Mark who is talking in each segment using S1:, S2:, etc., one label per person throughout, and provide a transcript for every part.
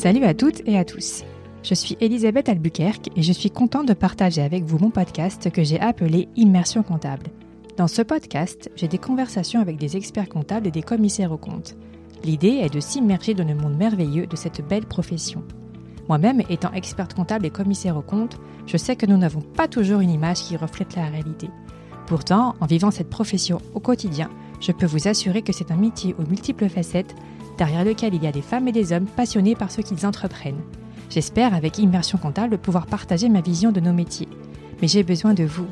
S1: Salut à toutes et à tous. Je suis Elisabeth Albuquerque et je suis contente de partager avec vous mon podcast que j'ai appelé Immersion comptable. Dans ce podcast, j'ai des conversations avec des experts comptables et des commissaires aux comptes. L'idée est de s'immerger dans le monde merveilleux de cette belle profession. Moi-même, étant experte comptable et commissaire aux comptes, je sais que nous n'avons pas toujours une image qui reflète la réalité. Pourtant, en vivant cette profession au quotidien, je peux vous assurer que c'est un métier aux multiples facettes, derrière lequel il y a des femmes et des hommes passionnés par ce qu'ils entreprennent. J'espère, avec Immersion Comptable, pouvoir partager ma vision de nos métiers. Mais j'ai besoin de vous.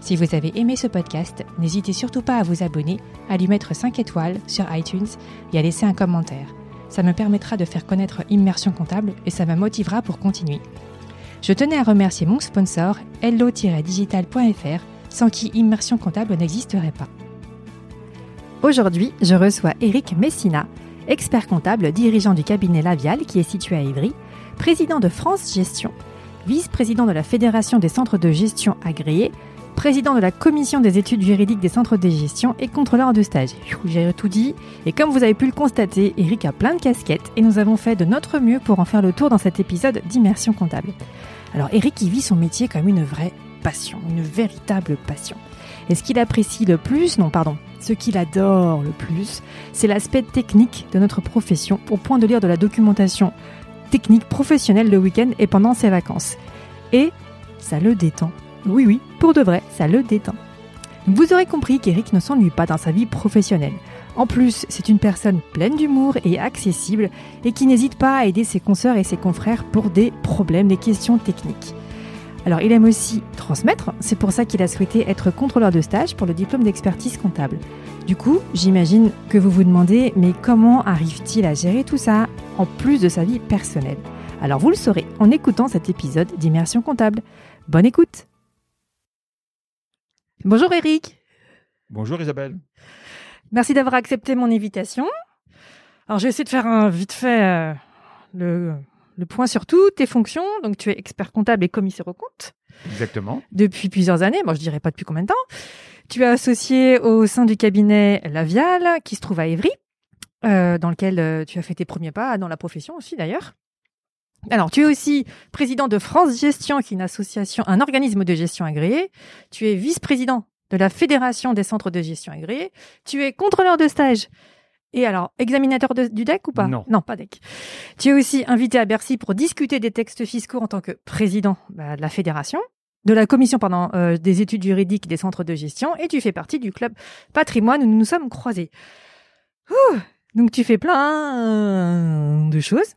S1: Si vous avez aimé ce podcast, n'hésitez surtout pas à vous abonner, à lui mettre 5 étoiles sur iTunes et à laisser un commentaire. Ça me permettra de faire connaître Immersion Comptable et ça me motivera pour continuer. Je tenais à remercier mon sponsor, hello-digital.fr, sans qui Immersion Comptable n'existerait pas. Aujourd'hui, je reçois Eric Messina, expert comptable dirigeant du cabinet Lavial qui est situé à Ivry, président de France Gestion, vice-président de la Fédération des centres de gestion agréés, président de la commission des études juridiques des centres de gestion et contrôleur de stage. J'ai tout dit. Et comme vous avez pu le constater, Eric a plein de casquettes et nous avons fait de notre mieux pour en faire le tour dans cet épisode d'immersion comptable. Alors Eric, il vit son métier comme une vraie passion, une véritable passion. Et ce qu'il apprécie le plus, non pardon, ce qu'il adore le plus, c'est l'aspect technique de notre profession au point de lire de la documentation technique professionnelle le week-end et pendant ses vacances. Et ça le détend. Oui, oui, pour de vrai, ça le détend. Vous aurez compris qu'Eric ne s'ennuie pas dans sa vie professionnelle. En plus, c'est une personne pleine d'humour et accessible et qui n'hésite pas à aider ses consoeurs et ses confrères pour des problèmes, des questions techniques. Alors, il aime aussi transmettre, c'est pour ça qu'il a souhaité être contrôleur de stage pour le diplôme d'expertise comptable. Du coup, j'imagine que vous vous demandez, mais comment arrive-t-il à gérer tout ça, en plus de sa vie personnelle? Alors, vous le saurez en écoutant cet épisode d'Immersion comptable. Bonne écoute Bonjour Eric
S2: Bonjour Isabelle
S1: Merci d'avoir accepté mon invitation. Alors, je vais essayer de faire un vite fait euh, le le point sur toutes tes fonctions. Donc, tu es expert comptable et commissaire aux comptes.
S2: Exactement.
S1: Depuis plusieurs années. Moi, je dirais pas depuis combien de temps. Tu es associé au sein du cabinet Lavial, qui se trouve à Évry, euh, dans lequel euh, tu as fait tes premiers pas dans la profession aussi, d'ailleurs. Alors, tu es aussi président de France Gestion, qui est une association, un organisme de gestion agréé. Tu es vice-président de la Fédération des centres de gestion agréés. Tu es contrôleur de stage et alors, examinateur du DEC ou pas?
S2: Non.
S1: Non, pas DEC. Tu es aussi invité à Bercy pour discuter des textes fiscaux en tant que président bah, de la fédération, de la commission pendant euh, des études juridiques des centres de gestion, et tu fais partie du club patrimoine où nous nous sommes croisés. donc tu fais plein de choses.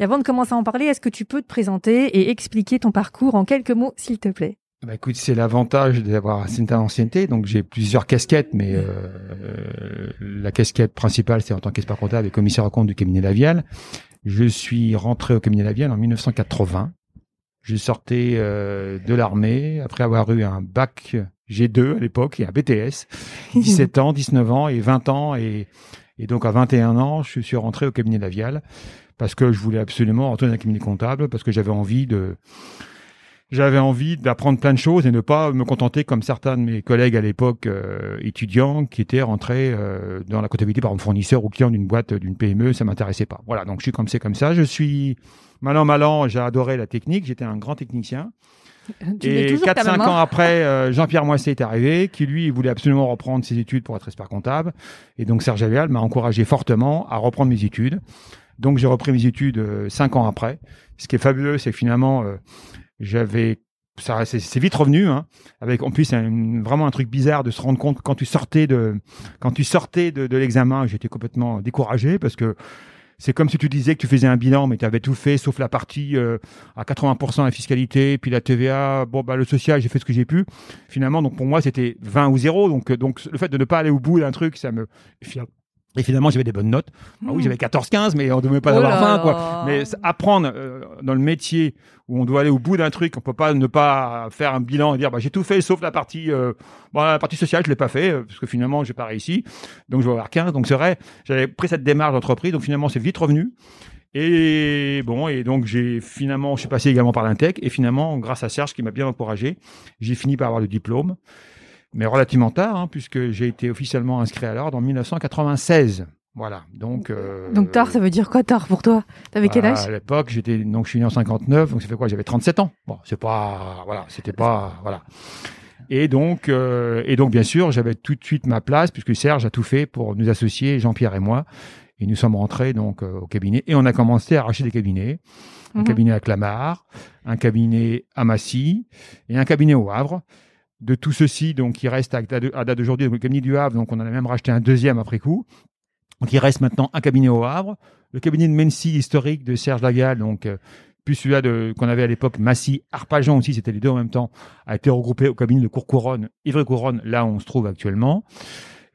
S1: Et avant de commencer à en parler, est-ce que tu peux te présenter et expliquer ton parcours en quelques mots, s'il te plaît?
S2: Bah écoute, c'est l'avantage d'avoir une certaine ancienneté. Donc j'ai plusieurs casquettes, mais euh, la casquette principale, c'est en tant qu'expert comptable et commissaire au compte du cabinet Lavial. Je suis rentré au cabinet Lavial en 1980. Je sortais euh, de l'armée après avoir eu un bac G2 à l'époque et un BTS, 17 ans, 19 ans et 20 ans et, et donc à 21 ans, je suis rentré au cabinet Lavial parce que je voulais absolument rentrer dans un cabinet comptable parce que j'avais envie de j'avais envie d'apprendre plein de choses et ne pas me contenter comme certains de mes collègues à l'époque euh, étudiants qui étaient rentrés euh, dans la comptabilité par un fournisseur ou client d'une boîte d'une PME, ça m'intéressait pas. Voilà, donc je suis comme c'est comme ça. Je suis malin malin, j'ai adoré la technique, j'étais un grand technicien. et 4-5 ans après, euh, Jean-Pierre Moisset est arrivé, qui lui voulait absolument reprendre ses études pour être expert comptable. Et donc Serge Avial m'a encouragé fortement à reprendre mes études. Donc j'ai repris mes études 5 ans après. Ce qui est fabuleux, c'est que finalement j'avais ça c'est vite revenu hein, avec en plus c'est vraiment un truc bizarre de se rendre compte quand tu sortais de quand tu sortais de, de l'examen j'étais complètement découragé parce que c'est comme si tu disais que tu faisais un bilan mais tu avais tout fait sauf la partie euh, à 80% la fiscalité puis la TVA bon bah le social j'ai fait ce que j'ai pu. Finalement donc pour moi c'était 20 ou 0 donc donc le fait de ne pas aller au bout d'un truc ça me et finalement, j'avais des bonnes notes. Ah oui, hmm. j'avais 14-15, mais on ne devait pas oh avoir 20, quoi. Mais apprendre euh, dans le métier où on doit aller au bout d'un truc, on peut pas ne pas faire un bilan et dire, bah, j'ai tout fait sauf la partie, euh, bon, la partie sociale, je l'ai pas fait, euh, parce que finalement, j'ai pas réussi. Donc, je vais avoir 15. Donc, c'est vrai, j'avais pris cette démarche d'entreprise. Donc, finalement, c'est vite revenu. Et bon, et donc j'ai finalement, je suis passé également par l'Intec, et finalement, grâce à Serge qui m'a bien encouragé, j'ai fini par avoir le diplôme mais relativement tard, hein, puisque j'ai été officiellement inscrit à l'ordre en 1996. Voilà. Donc. Euh,
S1: donc tard, ça veut dire quoi tard pour toi? T'avais quel
S2: bah,
S1: âge?
S2: À l'époque, j'étais donc je suis né en 59, donc ça fait quoi? J'avais 37 ans. Bon, c'est pas voilà, c'était pas voilà. Et donc euh, et donc bien sûr, j'avais tout de suite ma place puisque Serge a tout fait pour nous associer, Jean-Pierre et moi. Et nous sommes rentrés donc euh, au cabinet et on a commencé à arracher des cabinets. Un
S1: Mhm.
S2: cabinet à Clamart, un cabinet à Massy et un cabinet au Havre. De tout ceci, donc, il reste à, date d'aujourd'hui, le cabinet du Havre, donc on en a même racheté un deuxième après coup. Donc il reste maintenant un cabinet au Havre, le cabinet de Mency historique de Serge Lagal, donc euh, plus celui-là qu'on avait à l'époque, Massy, Arpajon aussi, c'était les deux en même temps, a été regroupé au cabinet de Courcouronne, Ivry-Couronne, là où on se trouve actuellement.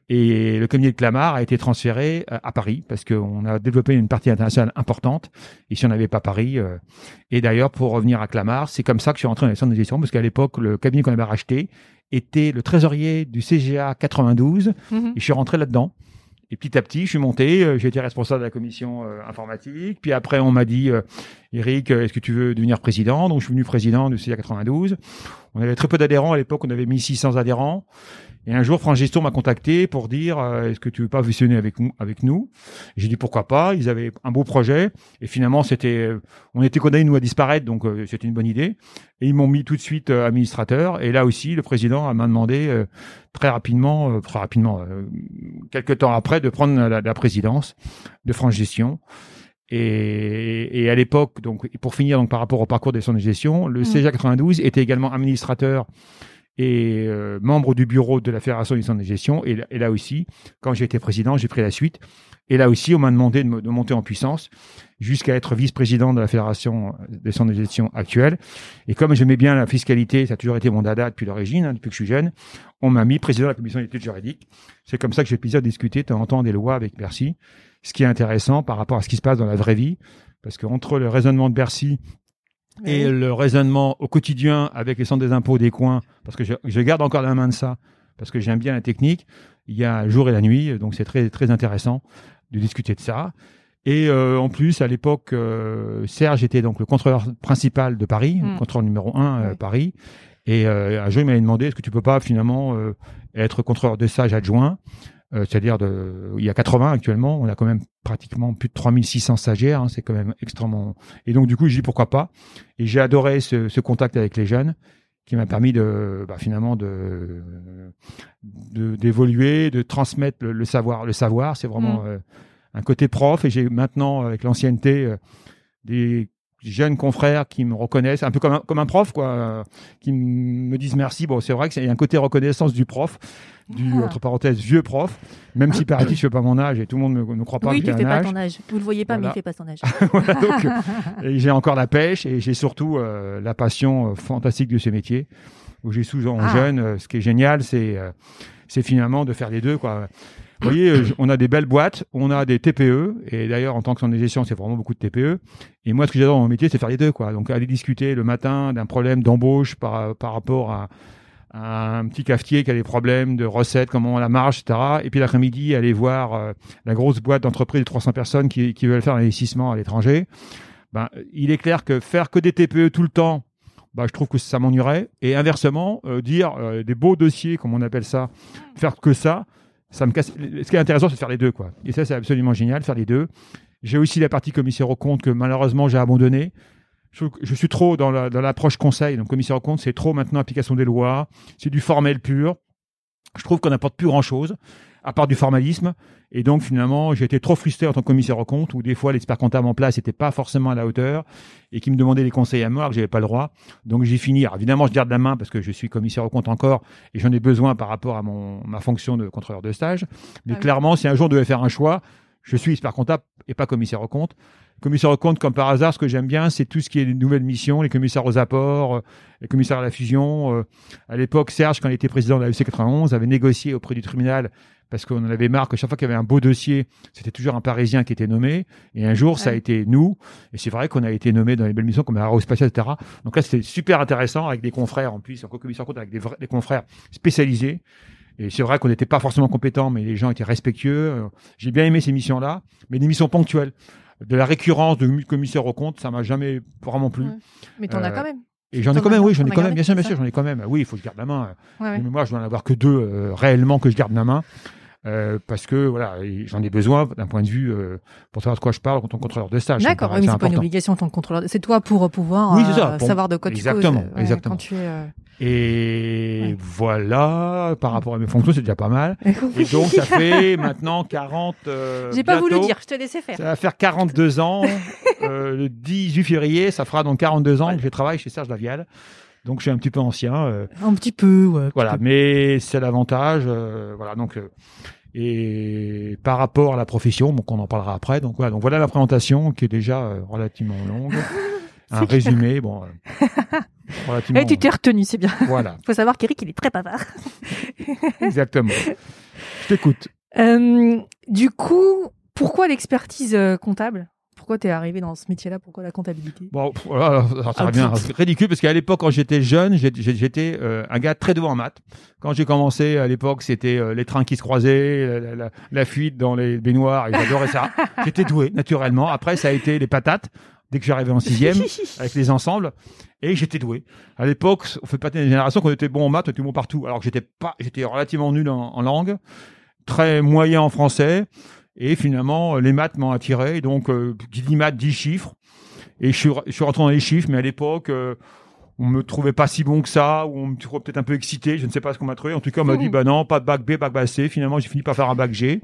S2: Et le cabinet de Clamart a été transféré euh, à Paris parce qu'on a développé une partie internationale importante. Et si on n'avait pas Paris, euh, et d'ailleurs pour revenir à Clamart, c'est comme ça que je suis rentré dans les centres de gestion parce qu'à l'époque le cabinet qu'on avait racheté était le trésorier du CGA 92
S1: Mhm.
S2: et je suis rentré là-dedans. Et petit à petit, je suis monté, euh, j'ai été responsable de la commission euh, informatique. Puis après, on m'a dit, euh, Eric, euh, est-ce que tu veux devenir président? Donc, je suis venu président du CA 92. On avait très peu d'adhérents à l'époque, on avait 1600 adhérents. Et un jour, France Gestion m'a contacté pour dire, euh, est-ce que tu veux pas fusionner avec nous, avec nous? J'ai dit pourquoi pas. Ils avaient un beau projet. Et finalement, c'était, euh, on était condamnés nous à disparaître, donc c'était une bonne idée. Et ils m'ont mis tout de suite administrateur. Et là aussi, le président m'a demandé très rapidement, très rapidement, quelques temps après, de prendre la, présidence de France Gestion. Et, et à l'époque, donc, pour finir, donc par rapport au parcours des centres de gestion, le
S1: Mm.
S2: CGA 92 était également administrateur et euh, membre du bureau de la Fédération des centres de gestion. Et, là- et là aussi, quand j'ai été président, j'ai pris la suite. Et là aussi, on m'a demandé de, me- de monter en puissance jusqu'à être vice-président de la Fédération des centres de gestion actuelle. Et comme j'aimais bien la fiscalité, ça a toujours été mon dada depuis l'origine, hein, depuis que je suis jeune, on m'a mis président de la commission d'études juridiques. C'est comme ça que j'ai plaisir de discuter de temps en temps des lois avec Bercy, ce qui est intéressant par rapport à ce qui se passe dans la vraie vie, parce qu'entre le raisonnement de Bercy et le raisonnement au quotidien avec les centres des impôts des coins, parce que je, je garde encore la main de ça, parce que j'aime bien la technique, il y a le jour et la nuit, donc c'est très, très intéressant de discuter de ça. Et euh, en plus, à l'époque, euh, Serge était donc le contrôleur principal de Paris, le contrôleur numéro un euh,
S1: Ouais.
S2: Paris. Et euh, un jour, il m'avait demandé est-ce que tu peux pas finalement euh, être contrôleur de stage adjoint? Euh, C'est-à-dire, de, il y a 80 actuellement, on a quand même pratiquement plus de 3600 stagiaires, hein, c'est quand même extrêmement. Et donc, du coup, j'ai dit pourquoi pas. Et j'ai adoré ce, ce contact avec les jeunes qui m'a permis de bah, finalement de d'évoluer, de, transmettre le, le savoir. Le savoir, c'est vraiment
S1: Mm.
S2: euh, un côté prof. Et j'ai maintenant, avec l'ancienneté, euh, des jeunes confrères qui me reconnaissent, un peu comme un, comme un prof, quoi, euh, qui me disent merci. Bon, c'est vrai qu'il y a un côté reconnaissance du prof, du
S1: Ah.
S2: entre parenthèses vieux prof, même si paraît-il je fais pas mon âge et tout le monde ne me croit pas
S3: oui, tu
S2: j'ai
S3: fais pas
S2: âge.
S3: ton âge. Vous le voyez pas, mais il fait pas son âge.
S2: Voilà, donc, euh, et j'ai encore la pêche et j'ai surtout euh, la passion euh, fantastique de ce métier où j'ai souvent
S1: Ah.
S2: jeune. ce qui est génial, c'est c'est finalement de faire les deux. Quoi. Vous voyez, on a des belles boîtes, on a des TPE et d'ailleurs en tant que de gestion, c'est vraiment beaucoup de TPE. Et moi, ce que j'adore dans mon métier, c'est faire les deux. Quoi. Donc aller discuter le matin d'un problème d'embauche par par rapport à un petit cafetier qui a des problèmes de recettes, comment on la marge, etc. Et puis l'après-midi, aller voir euh, la grosse boîte d'entreprise de 300 personnes qui, veulent faire un investissement à l'étranger. Ben, il est clair que faire que des TPE tout le temps, ben, je trouve que ça m'ennuierait. Et inversement, euh, dire euh, des beaux dossiers, comme on appelle ça, faire que ça, ça me casse. Ce qui est intéressant, c'est de faire les deux, quoi. Et ça, c'est absolument génial, faire les deux. J'ai aussi la partie commissaire aux comptes que malheureusement j'ai abandonné. Je, suis trop dans la- dans l'approche conseil. Donc commissaire aux comptes, c'est trop maintenant application des lois. C'est du formel pur. Je trouve qu'on n'apporte plus grand chose à part du formalisme. Et donc finalement, j'ai été trop frustré en tant que commissaire aux comptes où des fois l'expert comptable en place n'était pas forcément à la hauteur et qui me demandait des conseils à moi que j'avais pas le droit. Donc j'ai fini. Alors, évidemment, je garde la main parce que je suis commissaire aux comptes encore et j'en ai besoin par rapport à mon ma fonction de contrôleur de stage. Mais
S1: Ah oui.
S2: clairement, si un jour on devait faire un choix, je suis expert comptable et pas commissaire aux comptes. Commissaire aux comptes, comme par hasard, ce que j'aime bien, c'est tout ce qui est les nouvelles missions, les commissaires aux apports, euh, les commissaires à la fusion. euh. à l'époque, Serge, quand il était président de la UC 91, avait négocié auprès du tribunal parce qu'on en avait marre que chaque fois qu'il y avait un beau dossier, c'était toujours un Parisien qui était nommé. Et un jour, ça a été nous. Et c'est vrai qu'on a été nommé dans les belles missions comme Aérospatiale, etc. Donc là, c'était super intéressant avec des confrères en plus, en commissaire aux comptes avec des, vrais- des confrères spécialisés. Et c'est vrai qu'on n'était pas forcément compétents, mais les gens étaient respectueux. Euh, J'ai bien aimé ces missions-là, mais des missions ponctuelles. De la récurrence de commissaire aux comptes, ça m'a jamais vraiment plu.
S1: Ouais. Mais t'en as
S2: Euh,
S1: quand même.
S2: Et j'en ai quand même, oui, j'en ai quand même, bien sûr, bien sûr, j'en ai quand même. Oui, il faut que je garde la main.
S1: Ouais, ouais.
S2: Mais moi, je dois en avoir que deux euh, réellement que je garde la main. Euh, parce que voilà, j'en ai besoin d'un point de vue euh, pour savoir de quoi je parle en tant que contrôleur de stage.
S1: D'accord, mais c'est pas une obligation en tant que contrôleur. C'est toi pour pouvoir oui, ça, pour... savoir de quoi
S2: exactement,
S1: tu causes.
S2: Exactement,
S1: quand tu es,
S2: Et voilà, par rapport à mes fonctions, c'est déjà pas mal. Et donc ça fait maintenant 40.
S1: J'ai pas voulu dire, je te laissais faire.
S2: Ça va faire 42 ans. le 18 février, ça fera donc 42 ans que je travaille chez Serge Lavial. Donc je suis un petit peu ancien. Euh,
S1: un petit peu, ouais.
S2: Voilà, mais c'est l'avantage. Euh, voilà, donc euh, et par rapport à la profession, donc on en parlera après. Donc voilà, donc voilà la présentation qui est déjà relativement longue. un résumé, bon.
S1: relativement. Et tu t'es retenu, c'est bien.
S2: Voilà.
S1: Faut savoir qu'Eric il est très bavard.
S2: Exactement. Je t'écoute.
S1: du coup, pourquoi l'expertise comptable? Pourquoi tu es arrivé dans ce métier-là? Pourquoi la comptabilité?
S2: Bon, voilà, ça serait ah, bien ridicule parce qu'à l'époque, quand j'étais jeune, j'étais euh, un gars très doué en maths. Quand j'ai commencé à l'époque, c'était euh, les trains qui se croisaient, la, fuite dans les baignoires, et j'adorais ça. j'étais doué naturellement. Après, ça a été les patates dès que j'arrivais en sixième avec les ensembles et j'étais doué. À l'époque, on fait pas une génération qu'on était bon en maths, on était bon partout. Alors que j'étais pas, j'étais relativement nul en, en langue, très moyen en français. Et finalement, les maths m'ont attiré. Donc, euh, qui dit maths dit chiffres. Et je suis, je suis rentré dans les chiffres, mais à l'époque, euh, on me trouvait pas si bon que ça, ou on me trouvait peut-être un peu excité. Je ne sais pas ce qu'on m'a trouvé. En tout cas, on m'a dit, bah non, pas de bac B, bac C. Finalement, j'ai fini par faire un bac G.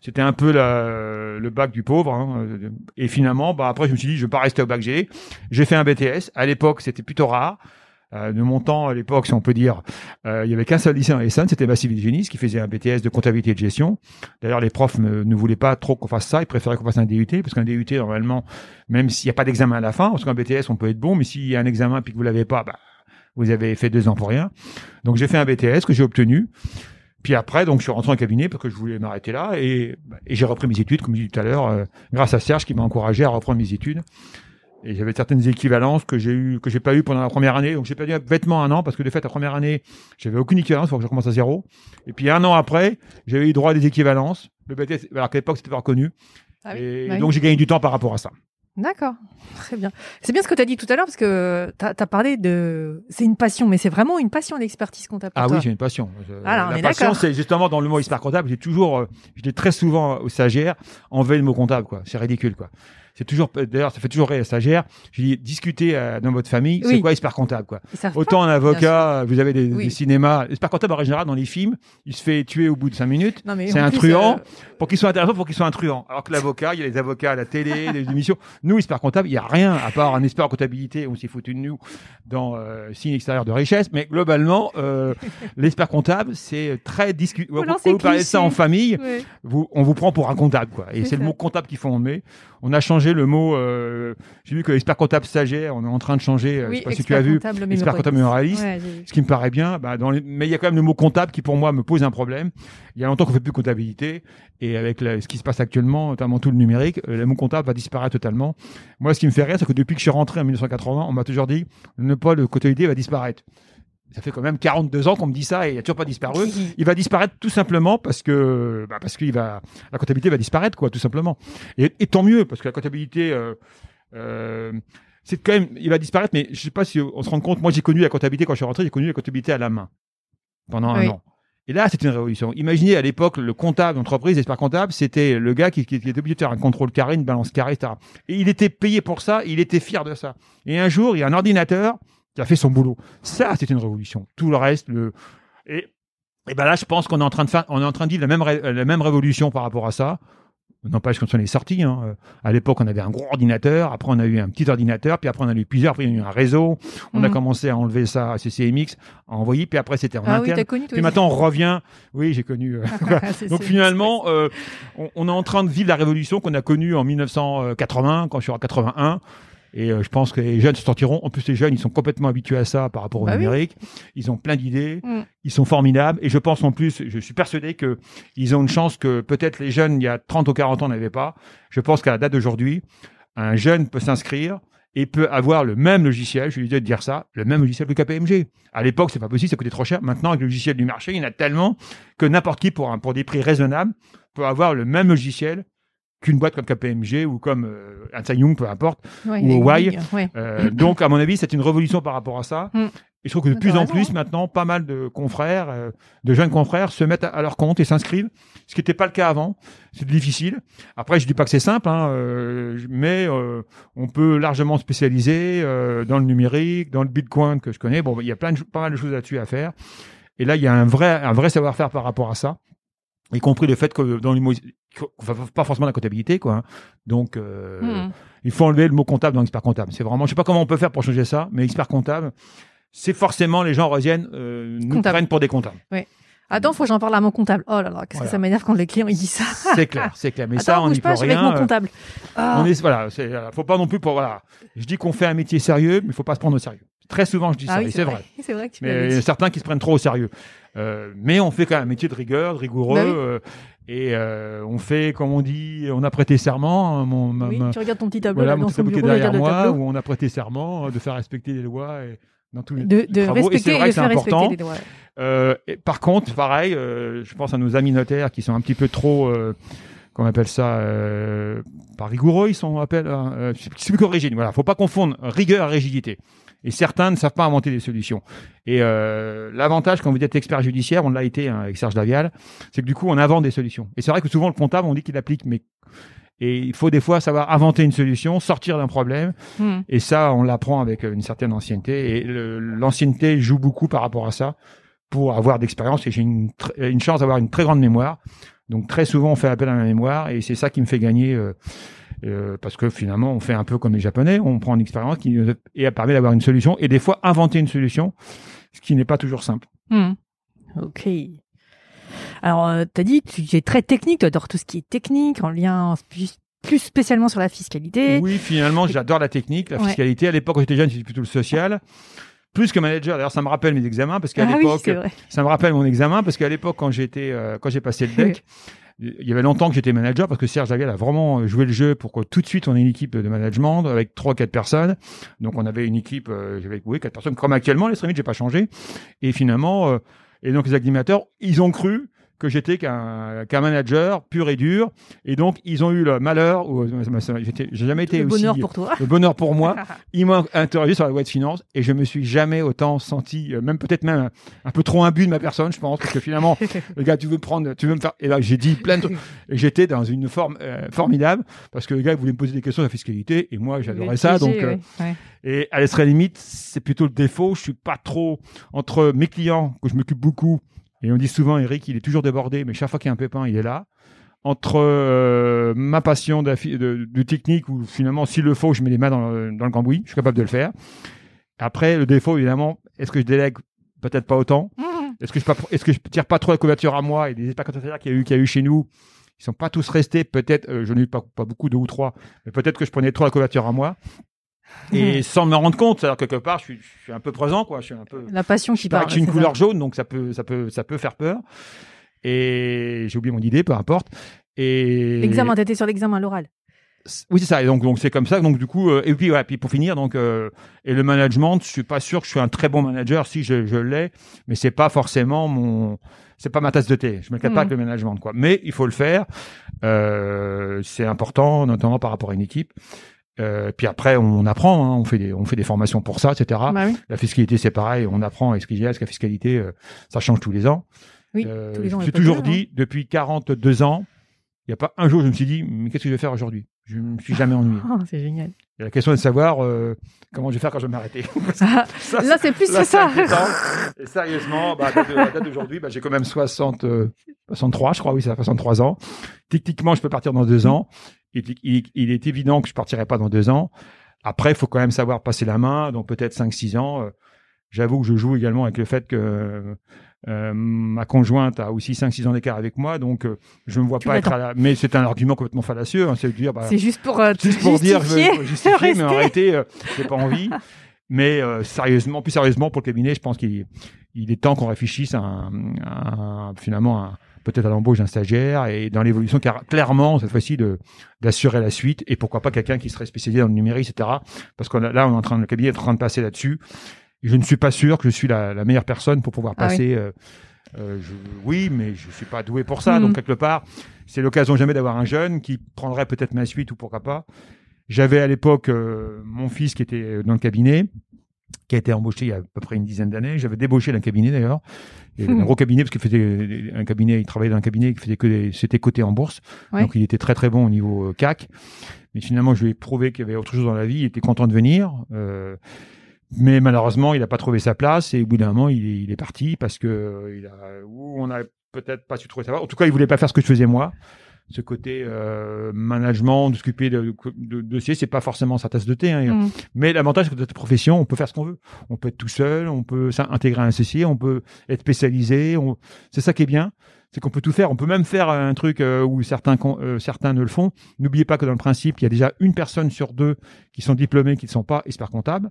S2: C'était un peu la, le bac du pauvre. Hein. Et finalement, bah après, je me suis dit, je vais pas rester au bac G. J'ai fait un BTS. À l'époque, c'était plutôt rare. Euh, de mon temps à l'époque, si on peut dire, euh, il y avait qu'un seul lycée en Essonne, c'était Massif Génis, qui faisait un BTS de comptabilité et de gestion. D'ailleurs, les profs ne, voulaient pas trop qu'on fasse ça, ils préféraient qu'on fasse un DUT, parce qu'un DUT, normalement, même s'il n'y a pas d'examen à la fin, parce qu'un BTS, on peut être bon, mais s'il y a un examen puis que vous l'avez pas, bah, vous avez fait deux ans pour rien. Donc j'ai fait un BTS que j'ai obtenu. Puis après, donc je suis rentré en cabinet parce que je voulais m'arrêter là et, et j'ai repris mes études, comme je disais tout à l'heure, euh, grâce à Serge qui m'a encouragé à reprendre mes études. Et j'avais certaines équivalences que j'ai eu, que j'ai pas eu pendant la première année. Donc j'ai perdu bêtement un an parce que de fait, la première année, j'avais aucune équivalence, il faut que je recommence à zéro. Et puis un an après, j'avais eu droit à des équivalences. Le BTS, alors qu'à l'époque, c'était pas reconnu. Ah et bah donc j'ai gagné du temps par rapport à ça.
S1: D'accord, très bien. C'est bien ce que tu as dit tout à l'heure parce que tu as, parlé de... C'est une passion, mais c'est vraiment une passion l'expertise comptable.
S2: Ah oui, c'est une passion. la passion, c'est justement dans le mot expert comptable. J'ai toujours, euh, j'étais très souvent au stagiaire enlever le mot comptable, quoi. C'est ridicule, quoi c'est toujours, d'ailleurs, ça fait toujours rire stagiaire. Je dis, discutez euh, dans votre famille, c'est quoi expert comptable, quoi. Autant un avocat, vous avez des, cinémas, expert comptable en général dans les films, il se fait tuer au bout de cinq minutes. C'est un truand. Euh, pour qu'il soit intéressant, pour qu'il soit un truand. Alors que l'avocat, il y a les avocats à la télé, les émissions. Nous, expert comptable, il y a rien à part un expert en comptabilité, on s'est foutu de nous dans euh, signe extérieur de richesse. Mais globalement, euh, l'expert comptable, c'est très discuté. Vous, vous parlez de ça en famille, vous, on vous prend pour un comptable, quoi. Et c'est le mot comptable qu'il faut met. On a changé le mot. Euh, J'ai vu que expert comptable stagiaire, on est en train de changer. Euh, oui, je sais pas si tu as vu. Expert comptable mémorialiste. ce qui me paraît bien. Bah, dans les... Mais il y a quand même le mot comptable qui pour moi me pose un problème. Il y a longtemps qu'on fait plus comptabilité et avec ce qui se passe actuellement, notamment tout le numérique, euh, le mot comptable va disparaître totalement. Moi, ce qui me fait rire, c'est que depuis que je suis rentré en 1980, on m'a toujours dit ne pas le comptabilité va disparaître ça fait quand même 42 ans qu'on me dit ça et il n'a toujours pas disparu. Il va disparaître tout simplement parce que bah parce qu'il va la comptabilité va disparaître quoi tout simplement. Et, tant mieux parce que la comptabilité euh, euh, c'est quand même il va disparaître mais je sais pas si on se rend compte moi j'ai connu la comptabilité quand je suis rentré j'ai connu la comptabilité à la main pendant un an. Et là, c'est une révolution. Imaginez à l'époque le comptable d'entreprise, l'expert comptable, c'était le gars qui, qui, était obligé de faire un contrôle carré, une balance carrée, etc. Et il était payé pour ça, il était fier de ça. Et un jour, il y a un ordinateur qui a fait son boulot. Ça, c'est une révolution. Tout le reste, le et, et ben là, je pense qu'on est en train de faire, on est en train de vivre la même la même révolution par rapport à ça. N'empêche quand on est sorti. Hein. À l'époque, on avait un gros ordinateur. Après, on a eu un petit ordinateur. Puis après, on a eu plusieurs. Puis, y a eu un réseau. On a mhm. commencé à enlever ça à CCMX, à envoyer. Puis après, c'était en ah interne. Oui, connu, puis maintenant, on revient. Oui, j'ai connu. Euh, Donc finalement, euh, on, on, est en train de vivre la révolution qu'on a connue en 1980, quand je suis en 81. Et euh, je pense que les jeunes se sentiront. En plus, les jeunes, ils sont complètement habitués à ça par rapport au bah numérique. Ils ont plein d'idées. Mm. Ils sont formidables. Et je pense en plus, je suis persuadé que ils ont une chance que peut-être les jeunes, il y a 30 ou 40 ans, n'avaient pas. Je pense qu'à la date d'aujourd'hui, un jeune peut s'inscrire et peut avoir le même logiciel, je lui de dire ça, le même logiciel que KPMG. À l'époque, c'est pas possible, ça coûtait trop cher. Maintenant, avec le logiciel du marché, il y en a tellement que n'importe qui, pour, un, pour des prix raisonnables, peut avoir le même logiciel qu'une boîte comme KPMG ou comme euh, Young, peu importe, ou Huawei. Euh, donc, à mon avis, c'est une révolution par rapport à ça. Mm. Et je trouve que de plus en
S1: raison,
S2: plus
S1: hein.
S2: maintenant, pas mal de confrères, euh, de jeunes confrères, se mettent à, à leur compte et s'inscrivent, ce qui n'était pas le cas avant. C'est difficile. Après, je dis pas que c'est simple, hein, euh, mais euh, on peut largement spécialiser euh, dans le numérique, dans le Bitcoin que je connais. Bon, il y a plein de, pas mal de choses là-dessus à faire. Et là, il y a un vrai, un vrai savoir-faire par rapport à ça, y compris le fait que dans enfin, pas forcément la comptabilité, quoi. hein. Donc, euh,
S1: Hmm.
S2: il faut enlever le mot comptable dans expert comptable. C'est vraiment, je sais pas comment on peut faire pour changer ça, mais expert comptable, c'est forcément les gens reviennent, euh, nous
S1: Comptable.
S2: prennent pour des comptables.
S1: Attends, faut que j'en parle à mon comptable. Oh là là, qu'est-ce
S2: Voilà.
S1: que ça m'énerve quand les clients ils disent ça.
S2: C'est clair, c'est clair. Mais
S1: Attends,
S2: ça, on n'y peut
S1: vais avec
S2: rien.
S1: mon
S2: euh,
S1: comptable. Ah.
S2: On est, voilà, c'est, faut pas non plus pour, voilà. Je dis qu'on fait un métier sérieux, mais il faut pas se prendre au sérieux. Très souvent, je dis
S1: Ah
S2: ça,
S1: oui,
S2: c'est vrai.
S1: C'est vrai que tu
S2: Mais il
S1: m'avais
S2: y a
S1: dit.
S2: certains qui se prennent trop au sérieux. Euh, mais on fait quand même un métier de rigueur, de rigoureux,
S1: Bah oui.
S2: euh, et euh, on fait, comme on dit, on a prêté serment. hein, mon, ma-
S1: Oui,
S2: ma-
S1: tu regardes ton petit tableau
S2: voilà,
S1: là,
S2: mon petit tableau qui est derrière moi, où on a prêté serment de faire respecter les lois et dans tous les
S1: De, de
S2: travaux. Et
S1: respecter
S2: c'est
S1: et
S2: vrai
S1: de
S2: que c'est important.
S1: les.
S2: Euh, et par contre, pareil, euh, je pense à nos amis notaires qui sont un petit peu trop, euh, comment on appelle ça, pas rigoureux, ils sont, on appelle, hein, euh, je sais plus que rigide. Voilà, faut pas confondre rigueur et rigidité. Et certains ne savent pas inventer des solutions. Et euh, l'avantage, quand vous êtes expert judiciaire, on l'a été hein, avec Serge Davial, c'est que du coup, on invente des solutions. Et c'est vrai que souvent, le comptable, on dit qu'il applique, mais et il faut des fois savoir inventer une solution, sortir d'un problème.
S1: Hmm.
S2: Et ça, on l'apprend avec une certaine ancienneté. Et l'ancienneté joue beaucoup par rapport à ça pour avoir d'expérience. Et j'ai une chance d'avoir une très grande mémoire. Donc très souvent, on fait appel à ma mémoire. Et c'est ça qui me fait gagner. euh, euh, parce que finalement, on fait un peu comme les Japonais. On prend une expérience qui nous et elle permet d'avoir une solution. Et des fois, inventer une solution, ce qui n'est pas toujours simple.
S1: Hmm. Ok. Alors, euh, t'as dit que tu es très technique, tu adores tout ce qui est technique, en lien plus, plus spécialement sur la fiscalité.
S2: Oui, finalement, j'adore la technique, la
S1: Ouais.
S2: fiscalité. À l'époque, quand j'étais jeune, c'était plutôt le social. Plus que manager. D'ailleurs, ça me rappelle mes examens parce qu'à
S1: ah
S2: l'époque. Ça me rappelle mon examen parce qu'à l'époque, quand j'étais, euh, quand j'ai passé le deck, il y avait longtemps que j'étais manager parce que Serge Daviel a vraiment joué le jeu pour que tout de suite on ait une équipe de management avec trois, quatre personnes. Donc on avait une équipe, euh, j'avais oui quatre personnes comme actuellement. Les Streamit, j'ai pas changé. Et finalement, euh, et donc les animateurs, ils ont cru que j'étais qu'un qu'un manager pur et dur. Et donc ils ont eu le malheur. J'ai jamais été
S1: Le
S2: aussi
S1: bonheur pour toi.
S2: le bonheur pour moi. Ils m'ont interrogé sur la loi de finances et je me suis jamais autant senti, euh, même peut-être même un, un peu trop imbu de ma personne, je pense, parce que finalement, le gars, tu veux me prendre, tu veux me faire, et là j'ai dit plein de trucs. Et j'étais dans une forme euh, formidable parce que le gars voulait me poser des questions sur la fiscalité et moi j'adorais ça. Donc, euh,
S1: Ouais.
S2: et à l'extrême limite, c'est plutôt le défaut. Je suis pas trop entre mes clients que je m'occupe beaucoup et on dit souvent Eric, il est toujours débordé, mais chaque fois qu'il y a un pépin, il est là. Entre euh, ma passion de, technique où finalement s'il le faut, je mets les mains dans le, dans le cambouis, je suis capable de le faire. Après, le défaut évidemment, est-ce que je délègue peut-être pas autant?
S1: Mhm.
S2: Est-ce que je est-ce que je tire pas trop la couverture à moi et des experts comptables qu'il y a eu qu'il y a eu chez nous ils sont pas tous restés, peut-être, euh, je n'ai eu pas, pas beaucoup, deux ou trois, mais peut-être que je prenais trop la couverture à moi. Et sans me rendre compte, c'est-à-dire quelque part, je suis, je suis un peu présent, quoi. Je suis un peu.
S1: La passion qui
S2: que j'ai une couleur
S1: ça.
S2: jaune, donc ça peut, ça peut, ça peut faire peur. Et j'ai oublié mon idée, peu importe. Et
S1: L'examen, t'étais sur l'examen, l'oral.
S2: oui, c'est ça. Et donc, donc c'est comme ça. Donc, du coup, euh, et puis, puis pour finir, donc, euh, et le management, je suis pas sûr que je suis un très bon manager. Si je, je l'ai, mais c'est pas forcément mon, c'est pas ma tasse de thé. Je me capte pas
S1: Mhm.
S2: avec le management, quoi. Mais il faut le faire. Euh, c'est important, notamment par rapport à une équipe. Euh, puis après, on apprend. Hein, on fait des, on fait des formations pour ça, etc.
S1: Bah oui.
S2: La fiscalité, c'est pareil. On apprend. Et ce qu'il y a, parce que la fiscalité, euh, ça change tous les ans.
S1: Oui,
S2: Euh,
S1: tous les ans, de
S2: toujours dit, depuis 42 ans, il n'y a pas un jour je me suis dit, mais qu'est-ce que je vais faire aujourd'hui? Je me suis jamais ennuyé.
S1: Oh, c'est génial.
S2: Et la question est de savoir euh, comment je vais faire quand je vais m'arrêter.
S1: Ah, Là, c'est plus
S2: là,
S1: que ça.
S2: Et sérieusement, bah, à date d'aujourd'hui, bah, j'ai quand même 60, euh, 63, je crois, oui, ça fait 63 ans. Techniquement, je peux partir dans deux ans. Il, il- il est évident que je partirai pas dans deux ans. Après, il faut quand même savoir passer la main, donc peut-être 5-6 ans. Euh, J'avoue que je joue également avec le fait que euh, ma conjointe a aussi 5-6 ans d'écart avec moi, donc euh, je ne me vois
S1: Tu
S2: pas être à la... Mais c'est un argument complètement fallacieux, hein, c'est dire... Bah,
S1: C'est juste pour, euh, te
S2: juste pour dire, je
S1: justifier.
S2: mais en réalité, euh, j'ai pas envie. Mais sérieusement, plus sérieusement pour le cabinet, je pense qu'il il est temps qu'on réfléchisse à, un, à un- finalement à- peut-être à l'embauche d'un stagiaire et dans l'évolution car clairement cette fois-ci de d'assurer la suite et pourquoi pas quelqu'un qui serait spécialisé dans le numérique, etc. Parce que là, on est en train, le cabinet est en train de passer là-dessus. Et je ne suis pas sûr que je suis la, la meilleure personne pour pouvoir
S1: Ah oui.
S2: passer. euh, euh, je- oui, mais je suis pas doué pour ça.
S1: Mhm.
S2: Donc quelque part, c'est l'occasion jamais d'avoir un jeune qui prendrait peut-être ma suite ou pourquoi pas. J'avais à l'époque euh, mon fils qui était dans le cabinet. qui a été embauché il y a à peu près une dizaine d'années. J'avais débauché d'un cabinet d'ailleurs, un gros cabinet parce qu'il faisait un cabinet, il travaillait dans un cabinet qui faisait que c'était coté en bourse, donc il était très très bon au niveau CAC. Mais finalement, je lui ai prouvé qu'il y avait autre chose dans la vie. Il était content de venir. Euh, mais malheureusement, il n'a pas trouvé sa place et au bout d'un moment, il est, il est parti parce que il a, ou on a peut-être pas su trouver sa place. En tout cas, il voulait pas faire ce que je faisais moi. Ce côté euh, management, de s'occuper de, dossiers, c'est pas forcément sa tasse de thé. Hein. Mm. Mais l'avantage, c'est que dans cette profession, on peut faire ce qu'on veut. On peut être tout seul, on peut intégrer un associé, on peut être spécialisé. On... C'est ça qui est bien c'est qu'on peut tout faire. On peut même faire un truc euh, où certains euh, certains ne le font. N'oubliez pas que dans le principe, il y a déjà une personne sur deux qui sont diplômés qui ne sont pas experts comptables.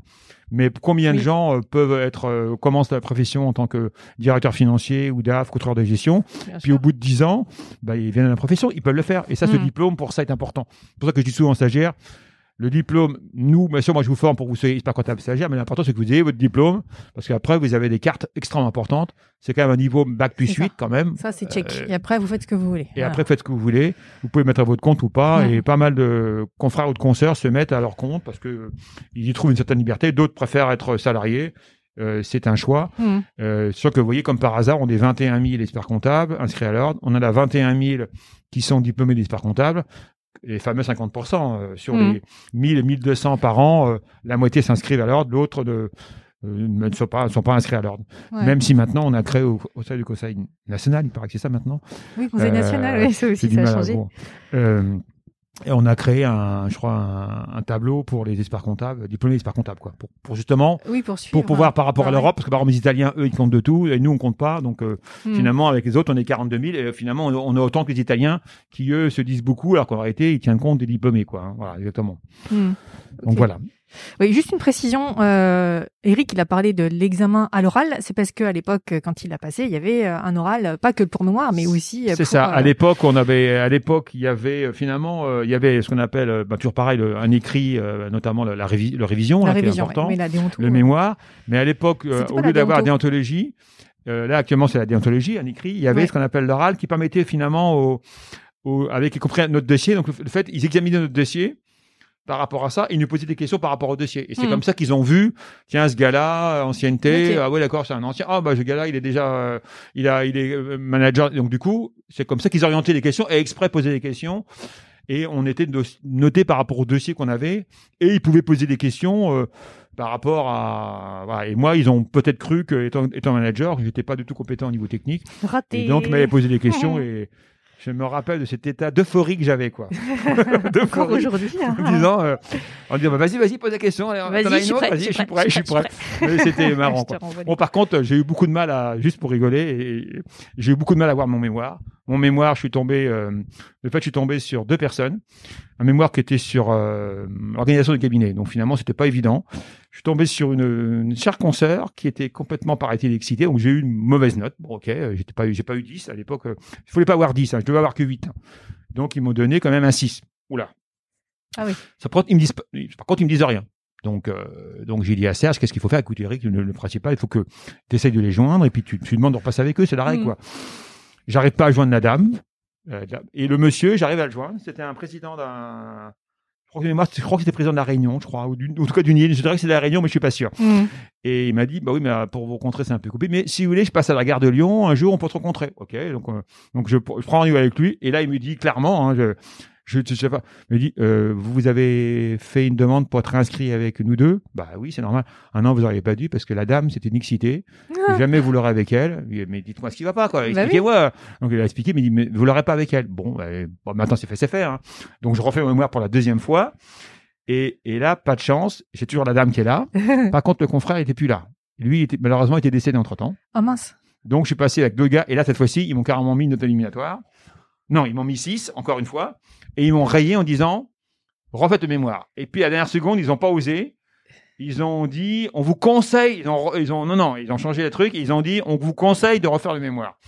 S2: Mais combien de gens euh, peuvent être commencent la profession en tant que directeur financier ou DAF, contrôleur de gestion, puis au bout de dix ans, bah, ils viennent à la profession, ils peuvent le faire. Et ça, ce mmh. diplôme pour ça est important. C'est pour ça que je dis souvent aux stagiaires, le diplôme, nous, bien sûr, moi je vous forme pour que vous soyez expert comptable stagiaire, mais l'important c'est que vous ayez votre diplôme, parce qu'après vous avez des cartes extrêmement importantes. C'est quand même un niveau bac plus 8 quand même.
S1: Ça c'est check. Euh, et après vous faites ce que vous voulez.
S2: Et après faites ce que vous voulez. Vous pouvez mettre à votre compte ou pas. Et pas mal de confrères ou de consoeurs se mettent à leur compte parce que ils y trouvent une certaine liberté. D'autres préfèrent être salariés. Euh, c'est un choix. Mmh. Euh, sûr que vous voyez, comme par hasard, on est 21 000 experts comptables inscrits à l'ordre. On en a 21 000 qui sont diplômés d'experts comptables les fameux 50%. Euh, sur mmh. les 1000 1200 par an, euh, la moitié s'inscrivent à l'ordre, l'autre euh, ne sont pas, sont pas inscrits à l'ordre. Même si maintenant on a créé au, sein du Conseil national, il paraît que c'est ça maintenant.
S1: Oui, Conseil national, oui, ça aussi, ça a changé.
S2: Et on a créé un, je crois, un, tableau pour les experts comptables, diplômés experts comptables, quoi, pour, pour justement,
S1: oui, pour,
S2: pour pouvoir par rapport à l'Europe, parce que par exemple les Italiens, eux, ils comptent de tout, et nous, on compte pas. Donc hmm. finalement, avec les autres, on est 42 000, et finalement, on, a autant que les Italiens qui eux se disent beaucoup, alors qu'en réalité, ils tiennent compte des diplômés, quoi. Hein. voilà, exactement. Hmm. Donc voilà.
S1: Oui, juste une précision. Euh, Eric, il a parlé de l'examen à l'oral. C'est parce qu'à l'époque, quand il l'a passé, il y avait euh, un oral, pas que pour mémoire, mais aussi.
S2: C'est ça. À euh, l'époque, on avait, à l'époque, il y avait euh, finalement, il y avait ce qu'on appelle, bah, toujours pareil, le, un écrit, notamment la, la, révision,
S1: la
S2: là,
S1: révision,
S2: qui est important,
S1: mais
S2: le mémoire. Mais à l'époque, au lieu d'avoir déontologie, là actuellement c'est la déontologie, un écrit, il y avait ce qu'on appelle l'oral qui permettait finalement au, avec y compris notre dossier. Donc le fait, ils examinaient notre dossier par rapport à ça, ils nous posaient des questions par rapport au dossier. Et c'est hmm. comme ça qu'ils ont vu, tiens, ce gars-là, ancienneté, ah ouais, d'accord, c'est un ancien, ah bah ce gars-là, il est déjà, euh, il a, il est euh, manager. Donc du coup, c'est comme ça qu'ils orientaient les questions et exprès posaient des questions. Et on était noté par rapport au dossier qu'on avait, et ils pouvaient poser des questions euh, par rapport à. Voilà. Et moi, ils ont peut-être cru que étant, étant manager, j'étais pas du tout compétent au niveau technique.
S1: Raté.
S2: Et donc ils m'avaient posé des questions et je me rappelle de cet état d'euphorie que j'avais, quoi.
S1: Encore aujourd'hui.
S2: Hein. En disant, euh, en disant, bah, vas-y, vas-y, pose la question.
S1: Vas-y, je suis prêt.
S2: Vas-y, je suis prêt, je suis prêt. Mais c'était marrant, quoi. Bon, par contre, j'ai eu beaucoup de mal à, juste pour rigoler, j'ai eu beaucoup de mal à voir mon mémoire. Mon mémoire, je suis tombé, euh, de fait, je suis tombé sur deux personnes. Un mémoire qui était sur euh, l'organisation du cabinet. Donc finalement, c'était pas évident. Je suis tombé sur une, une chère consoeur qui était complètement, paraît-il, excitée. Donc j'ai eu une mauvaise note. Bon, ok, euh, j'étais pas, j'ai pas eu 10 à l'époque. Euh, il fallait pas avoir 10, hein, je devais avoir que 8. Hein. Donc ils m'ont donné quand même un 6. Oula.
S1: Ah oui.
S2: Ça, par, contre, ils me disent, par contre, ils me disent rien. Donc, euh, donc j'ai dit à Serge, qu'est-ce qu'il faut faire? Écoute, Eric, le, le, principal, il faut que tu essayes de les joindre et puis tu, tu demandes de repasser avec eux, c'est la règle, mm. quoi. J'arrive pas à joindre la dame. Euh, et le monsieur, j'arrive à le joindre. C'était un président d'un. Je crois que, c'était président de la Réunion, je crois, ou, en tout cas d'une île. Je dirais que c'est de la Réunion, mais je suis pas sûr. Mm. Et il m'a dit, bah oui, mais euh, pour vous rencontrer, c'est un peu coupé. Mais si vous voulez, je passe à la gare de Lyon. Un jour, on peut se rencontrer. Ok, donc euh, donc je, je prends rendez-vous avec lui. Et là, il me dit clairement, hein, je, je, je sais pas. Il me dit, euh, vous avez fait une demande pour être inscrit avec nous deux? Bah oui, c'est normal. Un an, vous n'auriez pas dû parce que la dame, c'était une excitée. Ah. Jamais vous l'aurez avec elle. Mais dites-moi ce qui va pas, quoi. Bah Expliquez-moi. Donc il a expliqué, mais il dit, mais vous l'aurez pas avec elle. Bon, bah, bon maintenant c'est fait, c'est fait. Hein. Donc je refais mon mémoire pour la deuxième fois. Et, et là, pas de chance. J'ai toujours la dame qui est là. Par contre, le confrère était plus là. Lui, était, malheureusement, était décédé entre temps.
S1: Oh mince.
S2: Donc je suis passé avec deux gars. Et là, cette fois-ci, ils m'ont carrément mis une note éliminatoire. Non, ils m'ont mis six, encore une fois et ils m'ont rayé en disant refaites de mémoire. Et puis à la dernière seconde, ils n'ont pas osé. Ils ont dit on vous conseille. Ils ont, ils ont non non, ils ont changé les trucs. ils ont dit on vous conseille de refaire le mémoire.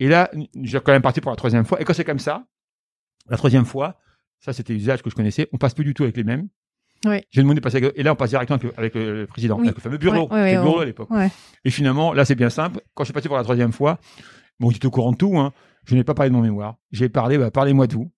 S2: Et là, j'ai quand même parti pour la troisième fois. Et quand c'est comme ça, la troisième fois, ça c'était l'usage que je connaissais. On passe plus du tout avec les mêmes.
S1: Oui.
S2: J'ai demandé de passer avec, et là on passe directement avec, le président, avec le fameux bureau, le bureau à l'époque. Et finalement, là c'est bien simple. Quand je suis passé pour la troisième fois, bon, j'étais au courant de tout. Hein. Je n'ai pas parlé de mon mémoire. J'ai parlé, bah, parlez-moi tout.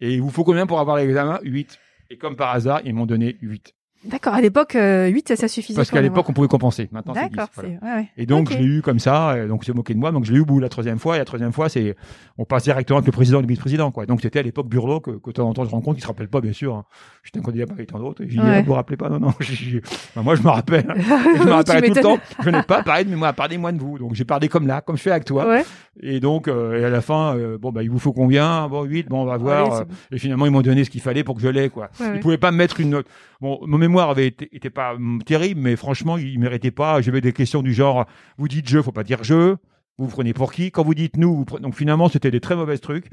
S2: Et il vous faut combien pour avoir l'examen? 8. Et comme par hasard, ils m'ont donné 8.
S1: D'accord. À l'époque, euh, 8, ça, suffisait.
S2: Parce qu'à l'époque,
S1: voir.
S2: on pouvait compenser. Maintenant, c'est 10.
S1: D'accord.
S2: voilà.
S1: ouais, ouais.
S2: Et donc,
S1: Ok.
S2: je l'ai eu comme ça, euh, donc, c'est moqué de moi, donc je l'ai eu au bout la troisième fois, et la troisième fois, c'est, on passe directement avec le président et le vice-président, quoi. Donc, c'était à l'époque Burlot que, que de temps en temps je rencontre, qui se rappelle pas, bien sûr. hein. J'étais un candidat parmi tant d'autres, et j'ai dit,
S1: Ouais.
S2: ah, vous vous rappelez pas? Non, non, Ben, moi, je me rappelle. Je me rappelle tout le temps. Je n'ai pas parlé de mémoire, parlez-moi de vous. Donc, j'ai parlé comme là, comme je fais avec toi.
S1: Ouais.
S2: Et donc, euh, et à la fin, euh, bon, bah, il vous faut combien? Bon, 8, bon, on va voir. Euh, et finalement, ils m'ont donné ce qu'il fallait pour que je l'aie, quoi. Ils pouvaient pas me mettre une note. Bon, mémoire avait été, était pas hum, terrible, mais franchement, il méritait pas. J'avais des questions du genre, vous dites je, faut pas dire je. Vous vous prenez pour qui? Quand vous dites nous, vous prenez... donc finalement, c'était des très mauvais trucs.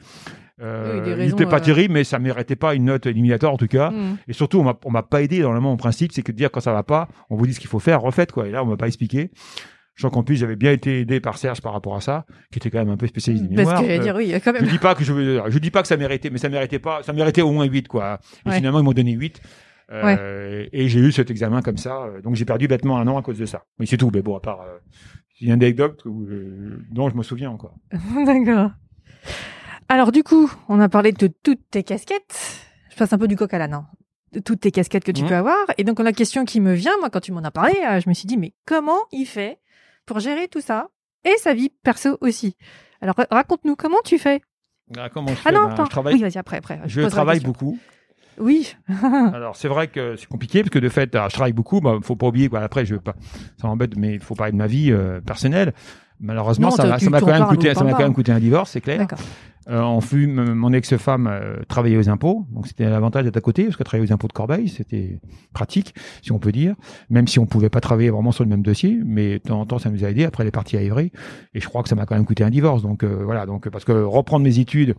S2: Euh,
S1: Oui, des
S2: il
S1: raisons,
S2: n'était pas
S1: euh,
S2: terrible, mais ça méritait pas une note éliminatoire en tout cas.
S1: Mm.
S2: Et surtout, on m'a, on m'a pas aidé dans le mon principe, c'est que de dire quand ça va pas, on vous dit ce qu'il faut faire, refaites quoi. Et là, on m'a pas expliqué. Je sens qu'en plus, j'avais bien été aidé par Serge par rapport à ça, qui était quand même un peu spécialiste des
S1: Parce
S2: mémoires.
S1: que, j'allais
S2: Euh,
S1: dire, oui, il y a quand
S2: je
S1: même.
S2: dis pas que je, je dis pas que ça méritait, mais ça méritait pas, ça méritait au moins 8, quoi. Et
S1: Ouais.
S2: finalement, ils m'ont donné 8. Euh, Et j'ai eu cet examen comme ça. euh, Donc, j'ai perdu bêtement un an à cause de ça. Mais c'est tout. Mais bon, à part, euh, une anecdote où, euh, dont je me souviens encore.
S1: D'accord. Alors, du coup, on a parlé de toutes tes casquettes. Je passe un peu du coq à l'âne. hein. De toutes tes casquettes que tu peux avoir. Et donc, la question qui me vient, moi, quand tu m'en as parlé, euh, je me suis dit, mais comment il fait pour gérer tout ça et sa vie perso aussi? Alors, ra- raconte-nous, comment tu fais?
S2: Ah, comment je
S1: Ah
S2: fais?
S1: non,
S2: Ben, je travaille,
S1: Oui, vas-y, après, après.
S2: je travaille beaucoup.
S1: Oui.
S2: Alors, c'est vrai que c'est compliqué parce que de fait, alors, je travaille beaucoup. Bah, faut pas oublier. Quoi, après, je veux pas, ça m'embête, mais il faut parler de ma vie euh, personnelle. Malheureusement,
S1: Non,
S2: ça m'a quand même coûté, ça m'a quand même coûté un divorce, c'est clair. Euh, en fut, mon ex-femme euh, travaillait aux impôts, donc c'était l'avantage d'être à côté, parce qu'elle travaillait aux impôts de Corbeil, c'était pratique, si on peut dire, même si on pouvait pas travailler vraiment sur le même dossier, mais de temps en temps ça nous a aidé. Après elle est partie à Évry, et je crois que ça m'a quand même coûté un divorce. Donc euh, voilà, donc parce que reprendre mes études,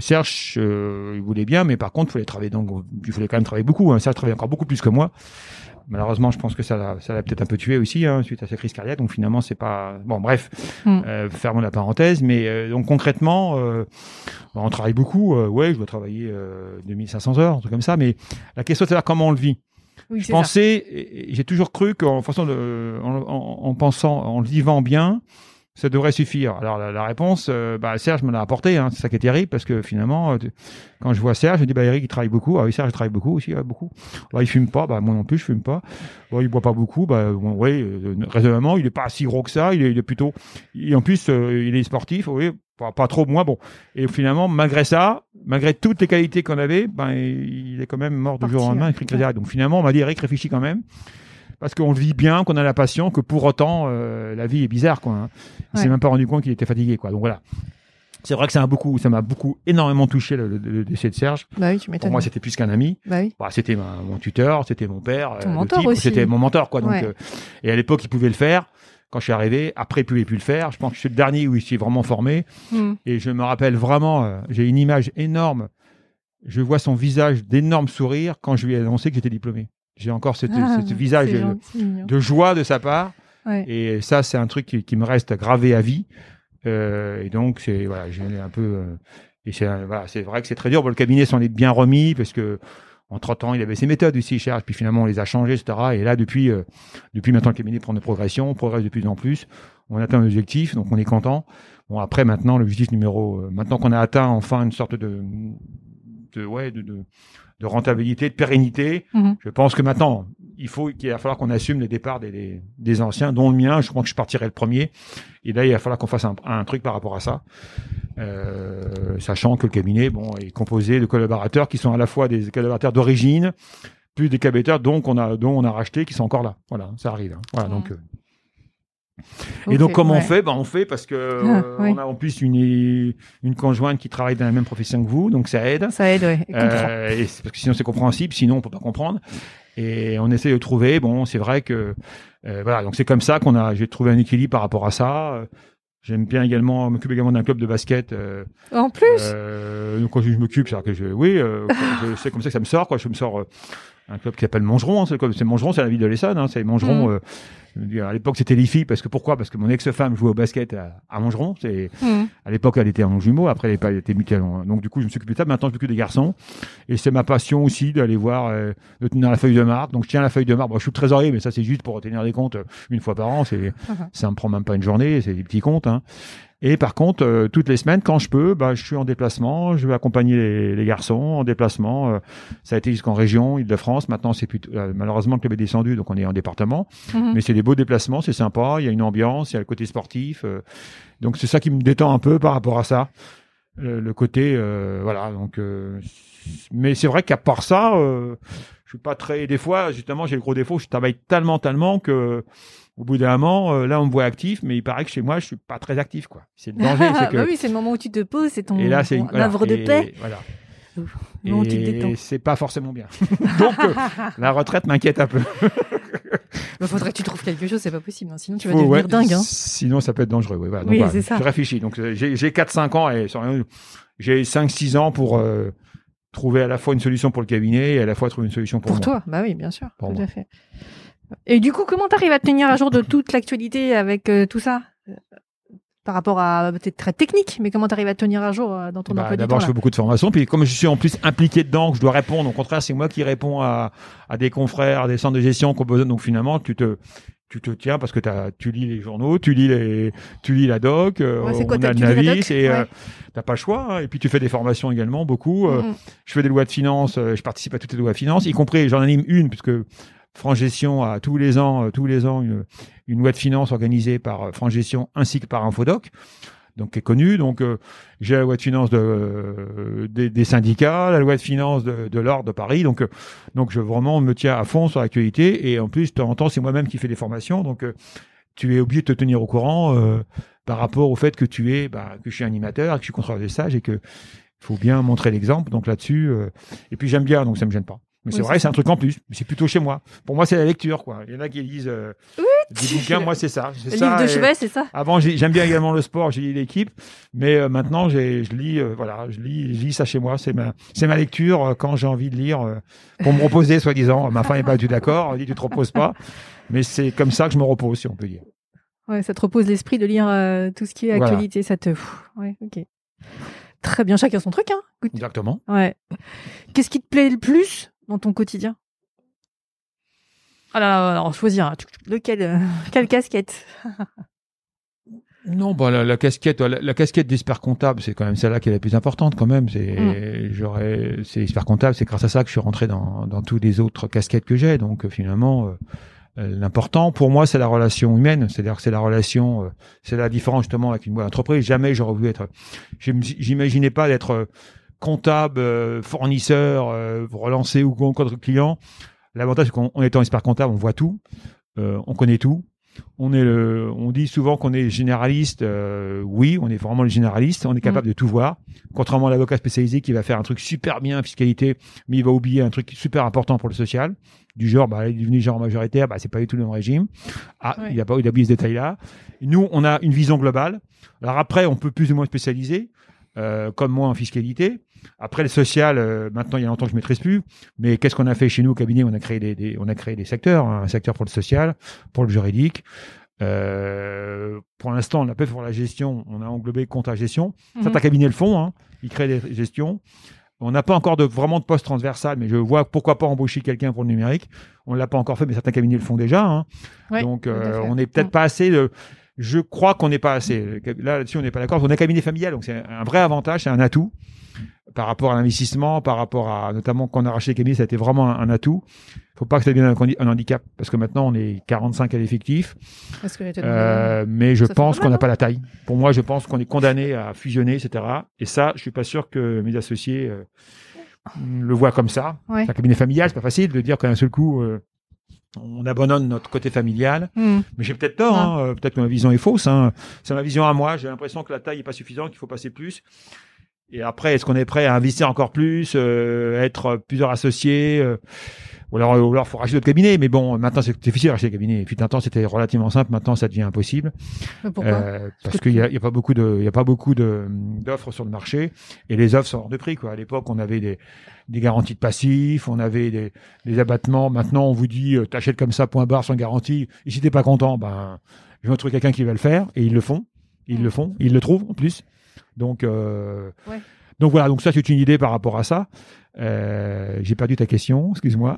S2: Serge, euh, il voulait bien, mais par contre, il fallait travailler, donc il fallait quand même travailler beaucoup. Hein. Serge travaillait encore beaucoup plus que moi. Malheureusement, je pense que ça, l'a- ça l'a peut-être un peu tué aussi hein, suite à sa crise cardiaque. Donc finalement, c'est pas bon. Bref,
S1: Mm.
S2: euh, fermons la parenthèse. Mais euh, donc concrètement, euh, on travaille beaucoup. Euh, ouais, je dois travailler euh, 2500 heures, un truc comme ça. Mais la question, c'est de savoir comment on le vit.
S1: Oui,
S2: Je pensais, j'ai toujours cru qu'en façon de, en, en- en pensant, en le vivant bien, ça devrait suffire. Alors la, la réponse, euh, bah, Serge me l'a apporté. Hein, c'est ça qui est terrible parce que finalement, euh, quand je vois Serge, je dis bah Eric il travaille beaucoup. Ah oui Serge il travaille beaucoup aussi, ouais, beaucoup. Bah, il fume pas, bah moi non plus je fume pas. Bon, il boit pas beaucoup, bah bon, ouais, euh, raisonnablement il est pas si gros que ça. Il est, il est plutôt, et en plus euh, il est sportif, oui, pas, pas trop moins bon. Et finalement malgré ça, malgré toutes les qualités qu'on avait, ben il est quand même mort du jour au lendemain. avec cardiaque. Donc finalement on m'a dit Eric réfléchis quand même parce qu'on le vit bien, qu'on a la passion, que pour autant euh, la vie est bizarre quoi. Hein. Il s'est
S1: Ouais.
S2: même pas rendu compte qu'il était fatigué quoi. Donc voilà. C'est vrai que ça m'a beaucoup, ça m'a beaucoup énormément touché le, le- le décès de Serge.
S1: Bah oui, tu
S2: Pour moi, c'était plus qu'un ami.
S1: Bah oui.
S2: Bah, c'était mon tuteur, c'était mon père, euh, c'était mon mentor quoi. Donc
S1: Ouais.
S2: euh, et à l'époque, il pouvait le faire. Quand je suis arrivé, après, il pouvait plus le faire. Je pense que je suis le dernier où il s'est vraiment formé.
S1: Mm.
S2: Et je me rappelle vraiment, euh, j'ai une image énorme. Je vois son visage d'énorme sourire quand je lui ai annoncé que j'étais diplômé. J'ai encore cette,
S1: Ah,
S2: ce visage de, joie de sa part.
S1: Ouais.
S2: Et ça, c'est un truc qui, qui me reste gravé à vie. Euh, et donc, c'est voilà, j'ai un peu. euh, et c'est voilà, c'est vrai que c'est très dur. Bon, le cabinet s'en est bien remis parce que en 30 ans, il avait ses méthodes aussi, Serge. Puis finalement, on les a changées, etc. Et là, depuis, euh, depuis maintenant, le cabinet prend de progression, on progresse de plus en plus. On atteint l'objectif, donc on est content. Bon, après, maintenant, l'objectif numéro, euh, maintenant qu'on a atteint enfin une sorte de, de ouais, de, de, de rentabilité, de pérennité,
S1: Mhm.
S2: je pense que maintenant, il faut qu'il va falloir qu'on assume les départs des, des, des anciens, dont le mien. Je crois que je partirai le premier. Et là, il va falloir qu'on fasse un, un truc par rapport à ça, euh, sachant que le cabinet, bon, est composé de collaborateurs qui sont à la fois des collaborateurs d'origine, plus des collaborateurs donc on a dont on a racheté qui sont encore là. Voilà, ça arrive. hein. Voilà,
S1: Mhm.
S2: donc. euh, Et donc comment
S1: ouais.
S2: on fait? Ben, on fait parce que euh,
S1: Ah, oui.
S2: on a en plus une une conjointe qui travaille dans la même profession que vous, donc ça aide.
S1: Ça aide, comprends.
S2: Euh, et parce que sinon c'est compréhensible, sinon on peut pas comprendre. Et on essaie de trouver. Bon, c'est vrai que euh, voilà, donc c'est comme ça qu'on a. J'ai trouvé un équilibre par rapport à ça. Euh, J'aime bien également m'occupe également d'un club de basket. Euh,
S1: En plus,
S2: euh, donc quand je m'occupe, c'est que je, oui, euh, je- c'est comme ça que ça me sort. Quoi, je me sors euh, un club qui s'appelle Mangeron. hein, c'est Mangeron, c'est la ville de l'Essonne. Hein, c'est Mangeron.
S1: Mhm.
S2: Je veux dire, à l'époque, c'était les filles parce que pourquoi? Parce que mon ex-femme jouait au basket à, à Mangeron. C'est
S1: Mm.
S2: à l'époque, elle était en jumeau. Après, elle, était mutée. Donc, du coup, je me suis occupé de ça. Maintenant, je m'occupe des garçons. Et c'est ma passion aussi d'aller voir, euh, de tenir la feuille de marque. Donc, je tiens la feuille de marque. Bon, je suis le trésorier, mais ça, c'est juste pour retenir des comptes euh, une fois par an. C'est,
S1: Mhm.
S2: ça me prend même pas une journée. C'est des petits comptes. Hein. Et par contre, euh, toutes les semaines, quand je peux, bah, je suis en déplacement, je vais accompagner les, les garçons en déplacement. Euh, ça a été jusqu'en région, Île-de-France. Maintenant, c'est plutôt euh, malheureusement le club est descendu, donc on est en département.
S1: Mhm.
S2: Mais c'est des beaux déplacements, c'est sympa. Il y a une ambiance, il y a le côté sportif. euh, donc c'est ça qui me détend un peu par rapport à ça. Le, le côté, euh, voilà. Donc, euh, mais c'est vrai qu'à part ça, euh, je suis pas très. Des fois, justement, j'ai le gros défaut. Je travaille tellement, tellement que au bout d'un moment, euh, là, on me voit actif, mais il paraît que chez moi, je suis pas très actif, quoi. C'est le danger, que.
S1: bah oui, c'est le moment où tu te poses, c'est ton,
S2: et là, c'est
S1: ton
S2: une- voilà,
S1: havre de
S2: et
S1: paix.
S2: Voilà. Et c'est pas forcément bien. Donc, euh, la retraite m'inquiète un peu.
S1: Il faudrait que tu trouves quelque chose, c'est pas possible. hein, Sinon, tu vas devenir
S2: ouais,
S1: dingue. Hein.
S2: Sinon, ça peut être dangereux. ouais, voilà. Donc,
S1: Oui,
S2: voilà,
S1: c'est ça.
S2: Je réfléchis. Donc, euh, j'ai j'ai 4-5 ans et j'ai 5-6 ans pour euh, trouver à la fois une solution pour le cabinet et à la fois trouver une solution pour,
S1: Pour
S2: moi.
S1: toi, bah oui, bien sûr,
S2: Pour
S1: tout
S2: moi.
S1: à fait. Et du coup, comment t'arrives à te tenir à jour de toute l'actualité avec euh, tout ça Euh, Par rapport à peut-être très technique, mais comment t'arrives à te tenir à jour euh, dans ton
S2: Bah,
S1: emploi
S2: D'abord, je fais beaucoup de formations. Puis, comme je suis en plus impliqué dedans, que je dois répondre, au contraire, c'est moi qui réponds à, à des confrères, à des centres de gestion qui ont besoin. Donc, finalement, tu te, tu te tiens parce que tu lis les journaux, tu lis les, tu lis la doc, euh,
S1: Ouais, quoi,
S2: on a
S1: tu
S2: le Navis, et euh,
S1: Ouais.
S2: t'as pas le choix. hein. Et puis, tu fais des formations également, beaucoup. Euh, je fais des lois de finances, euh, je participe à toutes les lois de finances, y compris, j'en anime une, puisque France Gestion a tous les ans, euh, tous les ans, une, une loi de finances organisée par euh, France Gestion ainsi que par Infodoc, donc qui est connue. Donc, euh, j'ai la loi de finances de, euh, des, des syndicats, la loi de finances de, de l'ordre de Paris. Donc, euh, donc, je vraiment me tiens à fond sur l'actualité. Et en plus, de temps en c'est moi-même qui fais des formations. Donc, euh, tu es obligé de te tenir au courant par rapport au fait que tu es, bah, que je suis animateur, que je suis contrôleur des stages et que faut bien montrer l'exemple. Donc là-dessus, et puis j'aime bien, donc ça me gêne pas. Mais
S1: Oui,
S2: c'est vrai,
S1: c'est
S2: un truc en plus. Mais C'est plutôt chez moi. Pour moi, c'est la lecture, quoi. Il y en a qui lisent euh, des bouquins. Moi, c'est ça.
S1: Le
S2: ça,
S1: livre de
S2: et-
S1: chevet, c'est ça
S2: Avant, j'ai- j'aime bien également le sport. J'ai lu l'équipe, mais euh, maintenant, je lis, euh, voilà, je lis, je lis ça chez moi. C'est ma, c'est ma lecture euh, quand j'ai envie de lire pour me reposer, soi-disant. Ma femme n'est pas du tout d'accord. Elle dit tu te reposes pas, mais c'est comme ça que je me repose, si on peut dire.
S1: Ouais, ça te repose l'esprit de lire tout ce qui est
S2: Voilà.
S1: actualité, ça te. Ouais, ok. Très bien, chacun son truc, hein. Écoute.
S2: Exactement.
S1: Ouais. Qu'est-ce qui te plaît le plus? Dans ton quotidien? Ah là là, alors choisir. Lequel, euh, quelle casquette?
S2: Non, bah la, la casquette, la, la casquette d'expert comptable, c'est quand même celle-là qui est la plus importante quand même. C'est,
S1: Mm.
S2: j'aurais, c'est expert comptable, c'est grâce à ça que je suis rentré dans dans tous les autres casquettes que j'ai. Donc finalement, euh, euh, l'important pour moi, c'est la relation humaine. C'est-à-dire que c'est la relation, euh, c'est la différence justement avec une boîte d'entreprise. Jamais j'aurais voulu être, j'im- j'imaginais pas d'être euh, comptable, euh, fournisseur, euh, relancer ou contre client. L'avantage, c'est qu'en en étant expert comptable, on voit tout, euh, on connaît tout. On est le, on dit souvent qu'on est généraliste. euh, oui, on est vraiment le généraliste. On est capable de tout voir. Contrairement à l'avocat spécialisé qui va faire un truc super bien en fiscalité, mais il va oublier un truc super important pour le social. Du genre, bah, il est devenu genre majoritaire, bah, c'est pas du tout le même régime. Ah,
S1: Ouais.
S2: il a pas, il a oublié ce détail-là. Nous, on a une vision globale. Alors après, on peut plus ou moins spécialiser, euh, comme moi en fiscalité. Après le social, euh, maintenant il y a longtemps que je maîtrise plus. Mais qu'est-ce qu'on a fait chez nous au cabinet? On a créé des, des- on a créé des secteurs, hein, un secteur pour le social, pour le juridique. Euh, pour l'instant, on n'a pas fait pour la gestion. On a englobé compte à gestion.
S1: Mhm.
S2: Certains cabinets le font. Hein, ils créent des gestions. On n'a pas encore de vraiment de poste transversal, mais je vois pourquoi pas embaucher quelqu'un pour le numérique. On l'a pas encore fait, mais certains cabinets le font déjà. Hein.
S1: Ouais,
S2: Donc, euh, on n'est peut-être pas assez. De... Je crois qu'on n'est pas assez. Là, là-dessus, on n'est pas d'accord. On est un cabinet familial, donc c'est un vrai avantage, c'est un atout par rapport à l'investissement, par rapport à notamment quand on a racheté les cabinets, ça a été vraiment un, un atout. Faut pas que ça devienne un, handicap parce que maintenant on est 45 à l'effectif, euh, mais je pense qu'on n'a pas la taille. Pour moi, je pense qu'on est condamné à fusionner, etc. Et ça, je suis pas sûr que mes associés euh, le voient comme ça.
S1: Ouais.
S2: C'est un cabinet familial, c'est pas facile de dire qu'à un seul coup. euh, on abandonne notre côté familial,
S1: Hmm.
S2: mais j'ai peut-être tort.
S1: Ah.
S2: hein, euh, peut-être que ma vision est fausse. hein. C'est ma vision à moi. J'ai l'impression que la taille est pas suffisante, qu'il faut passer plus. Et après, est-ce qu'on est prêt à investir encore plus, euh, être plusieurs associés euh, Ou alors, ou alors, faut racheter d'autres cabinets. Mais bon, maintenant, c'est difficile de racheter des cabinets. Et puis, un temps, c'était relativement simple. Maintenant, ça devient impossible.
S1: Pourquoi
S2: Euh, parce qu'il y a, il y a pas beaucoup de, il y a pas beaucoup de d'offres sur le marché. Et les offres sont hors de prix. Quoi. À l'époque, on avait des, des garanties de passifs, on avait des, des abattements. Maintenant, on vous dit, euh, t'achètes comme ça, point barre, sans garantie. Et si t'es pas content, ben, je vais trouver quelqu'un qui va le faire. Et ils le font. Ils le font. Ils le trouvent, en plus. Donc, euh,
S1: Ouais.
S2: Donc voilà, donc ça c'est une idée par rapport à ça. Euh, j'ai perdu ta question, excuse-moi.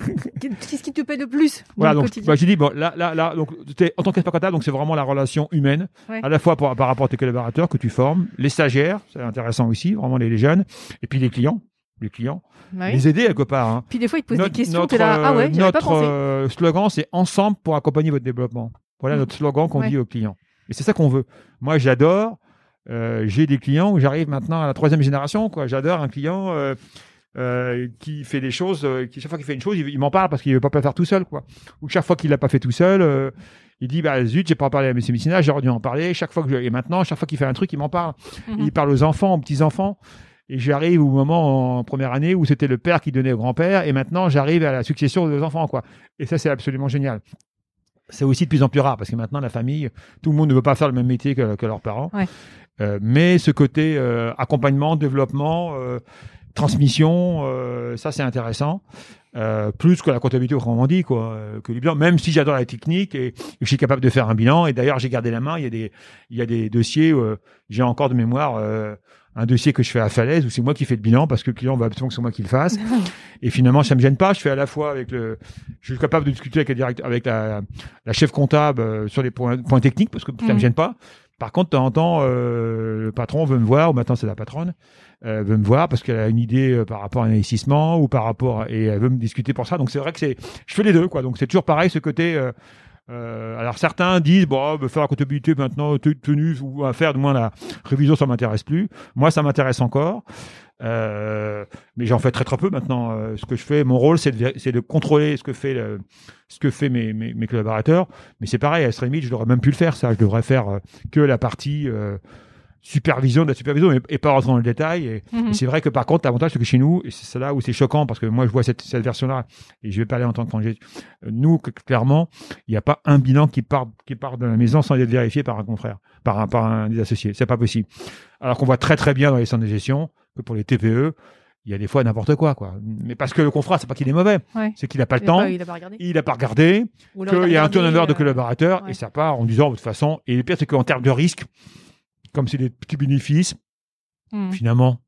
S1: Qu'est-ce qui te plaît le plus
S2: Voilà, donc bah, j'ai dit bon là là là donc en tant qu'expert comptable, donc c'est vraiment la relation humaine, à la fois par rapport à tes collaborateurs que tu formes, les stagiaires, c'est intéressant aussi, vraiment les, jeunes, et puis les clients, les clients, les aider quelque part. Hein.
S1: Puis des fois ils te posent des questions, notre, là, ah ouais,
S2: notre
S1: pas pensé.
S2: Euh, slogan c'est ensemble pour accompagner votre développement. Voilà mm. notre slogan qu'on dit aux clients. Et c'est ça qu'on veut. Moi j'adore. Euh, j'ai des clients où j'arrive maintenant à la troisième génération. Quoi, j'adore un client. Euh, euh, qui fait des choses, qui chaque fois qu'il fait une chose, il, m'en parle parce qu'il veut pas le faire tout seul, quoi. Ou chaque fois qu'il l'a pas fait tout seul, il dit bah zut, j'ai pas parlé à M. Messina, j'aurais dû en parler. Chaque fois que je... et maintenant, chaque fois qu'il fait un truc, il m'en parle. Mhm. Il parle aux enfants, aux petits enfants. Et j'arrive au moment en première année où c'était le père qui donnait au grand-père, et maintenant j'arrive à la succession des enfants, quoi. Et ça, c'est absolument génial. C'est aussi de plus en plus rare parce que maintenant la famille, tout le monde ne veut pas faire le même métier que, que leurs parents. Ouais. Euh, mais ce côté euh, accompagnement, développement, transmission, euh, ça c'est intéressant. Euh, plus que la comptabilité autrement dit quoi euh, que le bilan même si j'adore la technique et, je suis capable de faire un bilan et d'ailleurs j'ai gardé la main il y a des il y a des dossiers euh, j'ai encore de mémoire euh, un dossier que je fais à Falaise où c'est moi qui fais le bilan parce que le client va absolument que c'est moi qui le fasse et finalement ça me gêne pas je fais à la fois avec le je suis capable de discuter avec la avec la, la chef comptable sur les points, points techniques parce que ça me mm. gêne pas par contre, de temps en temps, euh, le patron veut me voir, ou maintenant c'est la patronne, euh, veut me voir parce qu'elle a une idée euh, par rapport à l'investissement ou par rapport et elle veut me discuter pour ça. Donc c'est vrai que c'est, je fais les deux quoi. Donc c'est toujours pareil ce côté. Euh, alors certains disent bon, bah, faire la comptabilité maintenant tenue ou à faire du moins la révision ça m'intéresse plus. Moi ça m'intéresse encore. Euh, mais j'en fais très très peu maintenant. Euh, ce que je fais, mon rôle, c'est de, de contrôler ce que fait ce que fait mes, mes, mes collaborateurs. Mais c'est pareil, à ce limite, je n'aurais même pu le faire. Ça, je devrais faire que la partie supervision de la supervision et, pas rentrer dans le détail. Et, mhm. c'est vrai que par contre, l'avantage, c'est que chez nous, et c'est là où c'est choquant, parce que moi, je vois cette, cette version-là, et je vais parler en tant que congé, nous, clairement, il n'y a pas un bilan qui part, qui part de la maison sans être vérifié par un confrère, par un, par un des associés. C'est pas possible. Alors qu'on voit très très bien dans les centres de gestion que pour les TPE, il y a des fois n'importe quoi, quoi. Mais parce que le confrère, c'est pas qu'il est mauvais, c'est qu'il n'a pas le temps, il n'a pas regardé, il a pas regardé, qu'il y a un turnover de euh, collaborateurs, et ça part en disant, de toute façon, et le pire, c'est qu'en termes de risque, comme c'est des petits bénéfices, hmm. finalement,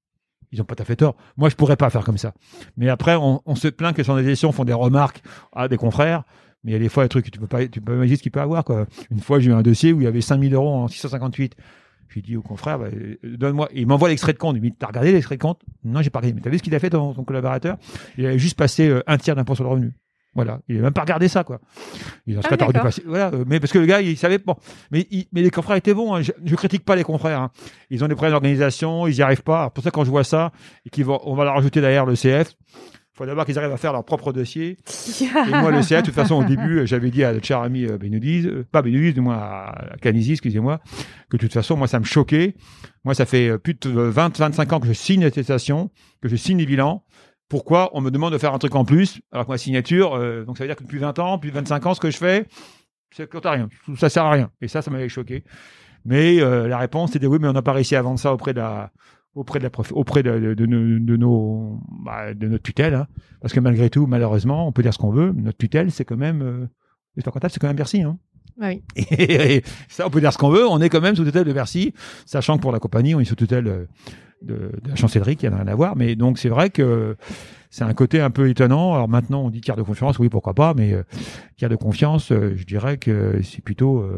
S2: ils n'ont pas tout à fait tort. Moi, je pourrais pas faire comme ça. Mais après, on, se plaint que sur des gestions font des remarques à des confrères. Mais il y a des fois des trucs que tu peux pas, tu peux pas imaginer ce qu'il peut avoir, quoi. Une fois, j'ai eu un dossier où il y avait 5000 euros en 658. J'ai dit au confrère, bah, donne-moi. Il m'envoie l'extrait de compte. Il me dit, t'as regardé l'extrait de compte? Non, j'ai pas regardé. Mais t'as vu ce qu'il a fait, ton, ton collaborateur? Il avait juste passé euh, un tiers d'impôt sur le revenu. Voilà, il n'a même pas regardé ça, quoi. Il ah, dû passer. Voilà, euh, mais parce que le gars, il savait. Bon, mais, mais les confrères étaient bons. Hein. Je, je, critique pas les confrères. Hein. Ils ont des problèmes d'organisation, ils n'y arrivent pas. pour ça, quand je vois ça et qu'on va, on va leur rajouter derrière le CF, il faut d'abord qu'ils arrivent à faire leur propre dossier. et moi, le CF, de toute façon, au début, j'avais dit à notre cher ami euh, Benoudiz, euh, pas Benoudiz, du moins à Canisi, excusez-moi, que de toute façon, moi, ça me choquait. Moi, ça fait plus de 20, 25 ans que je signe l'attestation, que je signe les bilans pourquoi on me demande de faire un truc en plus alors que ma signature, euh, donc ça veut dire que depuis 20 ans, depuis 25 ans, ce que je fais, c'est que rien, ça sert à rien. Et ça, ça m'avait choqué. Mais euh, la réponse c'était oui, mais on n'a pas réussi à vendre ça auprès de auprès de notre tutelle, hein. parce que malgré tout, malheureusement, on peut dire ce qu'on veut, notre tutelle, c'est quand même euh, c'est quand même Bercy. Hein.
S1: Ah oui.
S2: Et, ça, on peut dire ce qu'on veut, on est quand même sous tutelle de Bercy, sachant que pour la compagnie, on est sous tutelle euh, de, de la chancellerie qui n'a rien à voir. Mais donc c'est vrai que c'est un côté un peu étonnant. Alors maintenant, on dit tiers de confiance, oui, pourquoi pas, mais euh, tiers de confiance, euh, je dirais que c'est plutôt,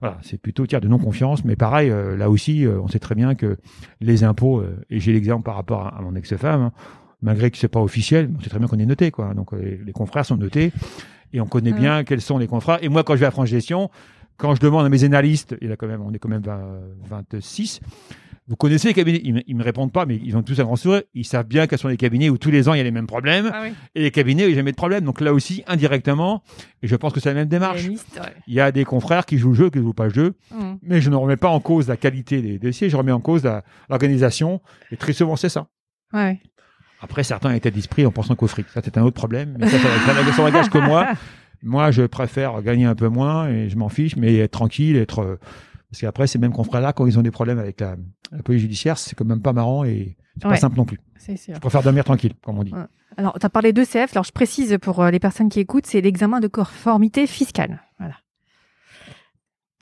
S2: voilà, c'est plutôt tiers de non confiance. Mais pareil, là aussi, on sait très bien que les impôts, et j'ai l'exemple par rapport à, mon ex-femme, hein, malgré que c'est pas officiel, on sait très bien qu'on est noté, quoi. Donc les, confrères sont notés et on connaît bien quels sont les confrères. Et moi, quand je vais à France Gestion, quand je demande à mes analystes, il a quand même, on est quand même 26, vous connaissez les cabinets Ils, me, me répondent pas, mais ils ont tous un grand sourire. Ils savent bien quels sont les cabinets où tous les ans il y a les mêmes problèmes. Ah et les cabinets où il n'y a jamais de problème. Donc là aussi, indirectement, et je pense que c'est la même démarche. Il y a des confrères qui jouent le jeu, qui ne jouent pas le jeu. Mmh. Mais je ne remets pas en cause la qualité des dossiers, je remets en cause l'organisation. Et très souvent, c'est ça.
S1: Ouais.
S2: Après, certains étaient d'esprit en pensant qu'au fric. Ça, c'est un autre problème. Mais ça, ça, n'engage que moi. Moi, je préfère gagner un peu moins et je m'en fiche, mais être tranquille, être parce qu'après, ces mêmes confrères-là, quand ils ont des problèmes avec la, police judiciaire, c'est quand même pas marrant et c'est pas simple non plus.
S1: C'est sûr.
S2: Je préfère dormir tranquille, comme on dit.
S1: Alors, tu as parlé d'ECF. Alors, je précise pour euh, les personnes qui écoutent, c'est l'examen de conformité fiscale. Voilà.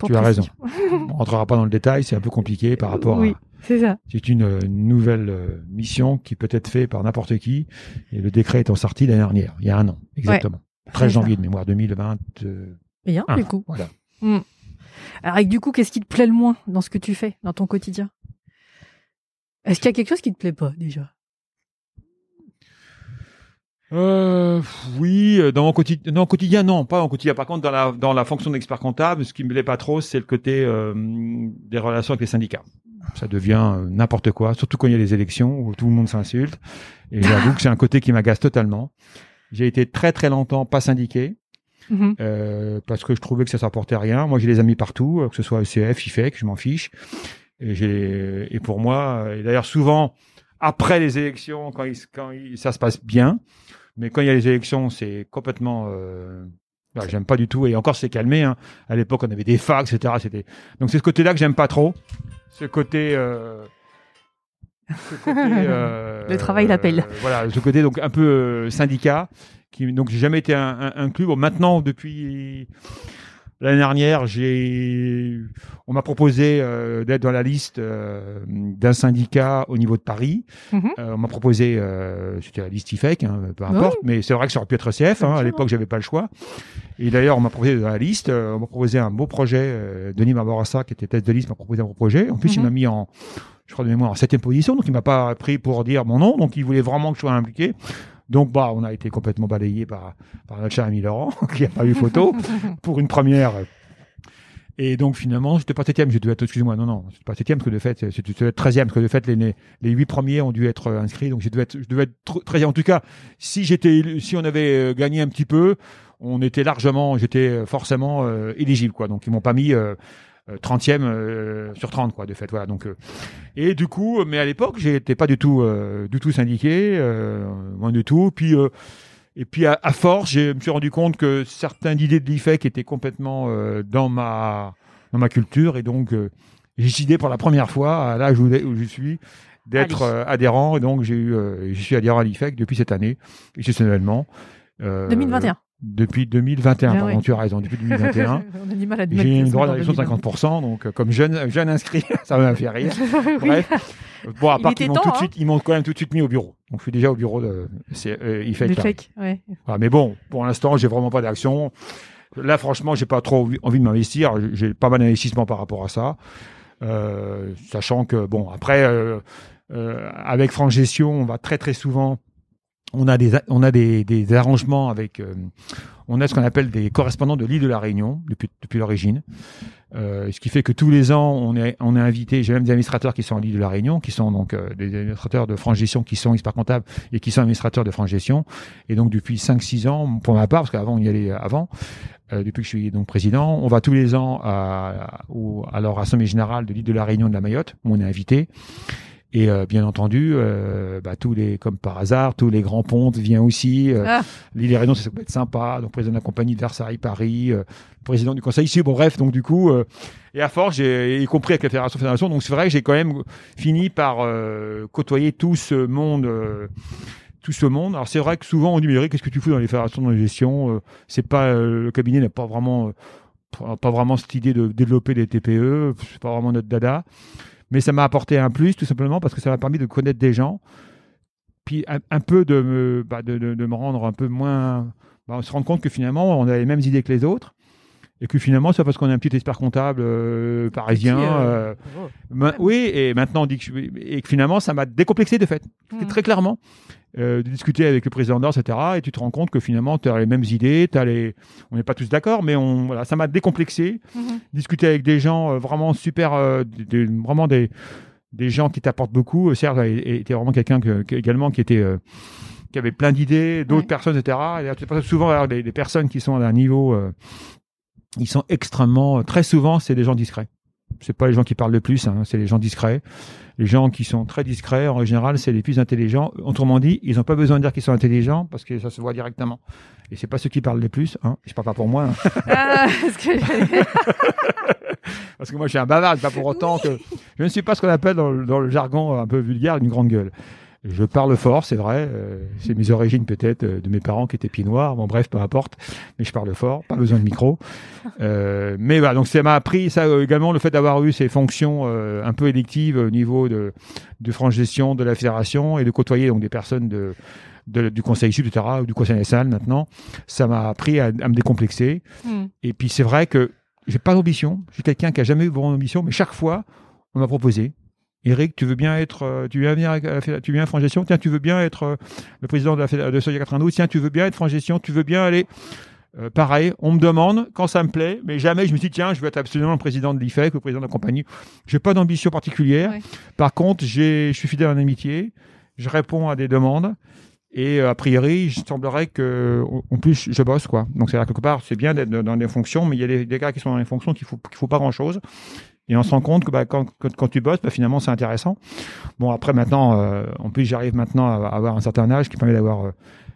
S2: tu as raison. on rentrera pas dans le détail, c'est un peu compliqué par rapport à
S1: C'est ça.
S2: C'est une, euh, nouvelle euh, mission qui peut être faite par n'importe qui. Et le décret étant sorti l'année dernière, il y a un an, exactement. 13 janvier de mémoire 2020.
S1: Bien, du coup.
S2: Voilà.
S1: Hmm. Alors, du coup, qu'est-ce qui te plaît le moins dans ce que tu fais, dans ton quotidien? Est-ce qu'il y a quelque chose qui te plaît pas déjà?
S2: Euh, oui, dans mon quotidien, non, quotidien, non, pas en quotidien. Par contre, dans la dans la fonction d'expert comptable, ce qui me plaît pas trop, c'est le côté euh, des relations avec les syndicats. Ça devient euh, n'importe quoi, surtout quand il y a des élections où tout le monde s'insulte. Et j'avoue que c'est un côté qui m'agace totalement. J'ai été très très longtemps pas syndiqué. Mm-hmm. Euh, parce que je trouvais que ça s'apportait rien. Moi, j'ai des amis partout, euh, que ce soit ECF, IFEC, je m'en fiche. Et, j'ai, et pour moi, et d'ailleurs souvent après les élections, quand, il, quand ça se passe bien, mais quand il y a les élections, c'est complètement euh, bah, j'aime pas du tout. Et encore, c'est calmé. Hein. À l'époque, on avait des facs, etc. C'était donc c'est ce côté-là que j'aime pas trop. Ce côté. Euh...
S1: Ce côté euh... le travail l'appelle.
S2: Euh, voilà, ce côté donc un peu syndicat. Qui, donc j'ai jamais été club. Bon, maintenant, depuis L'année dernière, j'ai, on m'a proposé euh, d'être dans la liste euh, d'un syndicat au niveau de Paris. Mhm. Euh, on m'a proposé, c'était la liste IFEC, hein, peu importe, mais c'est vrai que ça aurait pu être CF. Hein, à l'époque, j'avais pas le choix. Et d'ailleurs, on m'a proposé dans la liste, on m'a proposé un beau projet. Denis Maborassa, qui était tête de liste, m'a proposé un beau projet. En plus, il mhm. m'a mis en, je crois de mémoire, en septième position, donc il m'a pas pris pour dire mon nom, donc il voulait vraiment que je sois impliqué. Donc, bah, on a été complètement balayé par, par notre cher ami Laurent, qui a pas eu photo, pour une première. Et donc, finalement, j'étais pas septième, j'ai dû être, excusez-moi, non, non, j'étais pas septième, parce que de fait, c'était treizième, parce que de fait, les, les huit premiers ont dû être inscrits, donc j'ai être, je devais être treizième. En tout cas, si j'étais, si on avait euh, gagné un petit peu, on était largement, j'étais euh, forcément euh, éligible, quoi. Donc, ils m'ont pas mis, 30e euh, euh, sur 30 quoi de fait voilà. Donc euh, et du coup mais à l'époque j'étais pas du tout du tout syndiqué moins du tout. Puis et puis à, force je me suis rendu compte que certaines idées de l'IFEC étaient complètement dans ma dans ma culture. Et donc j'ai décidé pour la première fois à l'âge où, je suis d'être adhérent. Et donc j'ai eu je suis adhérent à l'IFEC depuis cette année exceptionnellement.
S1: 2021
S2: depuis 2021, ah pardon, tu as raison, depuis 2021. J'ai une droit d'élection de 50%, donc euh, comme jeune, jeune inscrit, ça m'a fait rire. Bref. Bon, à part qu'ils m'ont tout de hein. suite, ils m'ont quand même tout de suite mis au bureau. Donc je suis déjà au bureau de, c'est, euh, IFEC.
S1: Ouais.
S2: Voilà, mais bon, pour l'instant, j'ai vraiment pas d'action. Là, franchement, j'ai pas trop envie de m'investir. J'ai pas mal d'investissement par rapport à ça. Euh, sachant que, bon, après, euh, euh, avec France Gestion, on va très très souvent on a des on a des, des arrangements avec euh, on a ce qu'on appelle des correspondants de l'île de la Réunion depuis depuis l'origine. Euh, ce qui fait que tous les ans on est on est invité. J'ai même des administrateurs qui sont en l'île de la Réunion qui sont donc euh, des administrateurs de France Gestion qui sont experts comptables et qui sont administrateurs de France Gestion et donc depuis 5 6 ans pour ma part parce qu'avant on y allait avant depuis que je suis donc président on va tous les ans à, à, à leur assemblée générale de l'île de la Réunion de la Mayotte où on est invité et euh, bien entendu, euh, bah, tous les, comme par hasard, tous les grands pontes viennent aussi. Euh, ah. L'île et Réunion, ça peut être sympa. Donc président de la compagnie de Versailles, Paris, euh, président du conseil ici. Bon bref, donc du coup, et à force, j'ai y compris avec la fédération fédération. Donc c'est vrai que j'ai quand même fini par côtoyer tout ce monde. tout ce monde. Alors c'est vrai que souvent on dit mais qu'est-ce que tu fous dans les fédérations de gestion C'est pas le cabinet n'a pas vraiment pas vraiment cette idée de développer des TPE, c'est pas vraiment notre dada mais ça m'a apporté un plus tout simplement parce que ça m'a permis de connaître des gens, puis un, peu de me, bah, de, me rendre un peu moins, bah, se rendre compte que finalement on a les mêmes idées que les autres et que finalement c'est parce qu'on est un petit expert comptable euh, parisien. Euh, euh, oui, et maintenant on dit que et que finalement ça m'a décomplexé de fait, mmh. très clairement. de discuter avec le président d'or, etc. Et tu te rends compte que finalement, tu as les mêmes idées, as les... on n'est pas tous d'accord, mais on, voilà, ça m'a décomplexé. Mmh. Discuter avec des gens vraiment super, vraiment des, des gens qui t'apportent beaucoup. Serge était vraiment quelqu'un que, également qui était qui avait plein d'idées, d'autres personnes, etc. Et souvent des, des, personnes qui sont à un niveau ils sont extrêmement, très souvent, c'est des gens discrets. C'est pas les gens qui parlent le plus, hein, c'est les gens discrets. Les gens qui sont très discrets, en général, c'est les plus intelligents. Autrement dit, ils n'ont pas besoin de dire qu'ils sont intelligents parce que ça se voit directement. Et c'est pas ceux qui parlent le plus. Hein. Je parle pas pour moi. Hein. Ah, que parce que moi, je suis un bavard. Pas pour autant que je ne suis pas ce qu'on appelle dans le, jargon un peu vulgaire une grande gueule. Je parle fort, c'est vrai. euh, c'est mes origines peut-être euh, de mes parents qui étaient pieds noirs. Bon, bref, peu importe. Mais je parle fort, pas besoin de micro. Euh, mais voilà, donc ça m'a appris ça euh, également le fait d'avoir eu ces fonctions euh, un peu électives au niveau de, de franche gestion de la fédération et de côtoyer donc des personnes de, de- du conseil sud, etc., ou du conseil national maintenant. Ça m'a appris à, à me décomplexer.
S1: Hmm.
S2: Et puis c'est vrai que j'ai pas d'ambition. Je suis quelqu'un qui a jamais eu vraiment d'ambition, mais chaque fois on m'a proposé. Eric, tu veux bien être, euh, tu bien venir, à la tu veux bien franc gestion. Tiens, tu veux bien être euh, le président de la de Soya 92. Tiens, tu veux bien être franc gestion. Tu veux bien aller. Euh, pareil, on me demande quand ça me plaît, mais jamais je me dit tiens, je veux être absolument le président de l'IFEC ou le président de la compagnie. J'ai pas d'ambition particulière.
S1: Ouais.
S2: Par contre, j'ai, je suis fidèle en amitié. Je réponds à des demandes. Et euh, a priori, il semblerait que, en plus, je bosse quoi. Donc c'est là quelque part, c'est bien d'être dans des fonctions, mais il y a des, des gars qui sont dans les fonctions qui faut qu'il faut pas grand chose. Et on se rend compte que bah, quand, quand, quand tu bosses, bah, finalement, c'est intéressant. Bon, après maintenant, euh, en plus, j'arrive maintenant à avoir un certain âge qui permet d'avoir. euh,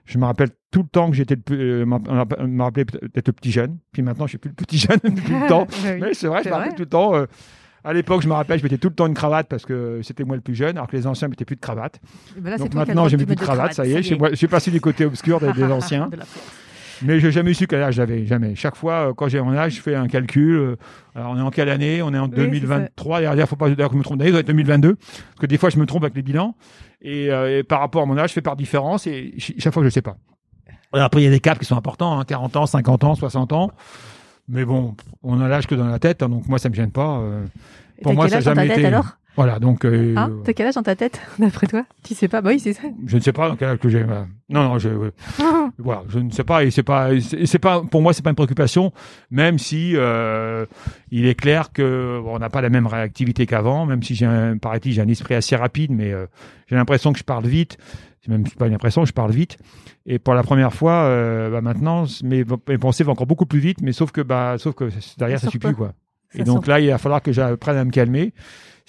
S2: je me rappelle tout le temps que j'étais, euh, me rappelait peut-être le petit jeune. Puis maintenant, je suis plus le petit jeune depuis le temps.
S1: Oui.
S2: Mais c'est vrai, je me rappelle tout le temps. euh, à l'époque, je me rappelle, je mettais tout le temps une cravate parce que c'était moi le plus jeune, alors que les anciens mettaient plus de cravate.
S1: Et ben là,
S2: Donc maintenant, j'ai mis plus de cravate, ça y est. Je suis- passé du côté obscur des, des anciens.
S1: De.
S2: Mais j'ai jamais su quel âge j'avais, jamais. Chaque fois, euh, quand j'ai mon âge, je fais un calcul. euh, Alors, on est en quelle année? On est en
S1: Oui, c'est
S2: 2023. D'ailleurs, faut pas d'ailleurs que je me trompe d'année, ça doit être 2022. Parce que des fois, je me trompe avec les bilans. Et, euh, et par rapport à mon âge, je fais par différence. Et ch- chaque fois, je ne sais pas. Alors, après, il y a des caps qui sont importants. hein, 40 ans, 50 ans, 60 ans. Mais bon, on a l'âge que dans la tête. hein, donc, moi, ça me gêne pas. euh. Pour moi, ça a
S1: âge dans ta
S2: jamais
S1: tête
S2: été-
S1: alors?
S2: Voilà, donc euh,
S1: Hein T'as quel âge dans ta tête, d'après toi? Tu sais pas? Bah oui, c'est ça.
S2: je ne sais pas dans quel âge que j'ai. Non, non, je, euh, voilà, je ne sais pas. Et c'est pas, c'est pas, pour moi, c'est pas une préoccupation, même si euh, il est clair que bon, on n'a pas la même réactivité qu'avant, même si j'ai, un, paraît-il, j'ai un esprit assez rapide, mais euh, j'ai l'impression que je parle vite. C'est même pas une impression, je parle vite. Et pour la première fois, euh, bah, maintenant, mes, mes pensées vont encore beaucoup plus vite, mais sauf que, bah, sauf que derrière,
S1: Ça
S2: ça suffit
S1: pas.
S2: quoi.
S1: Ça
S2: Et donc là, il va falloir que j'apprenne à me calmer.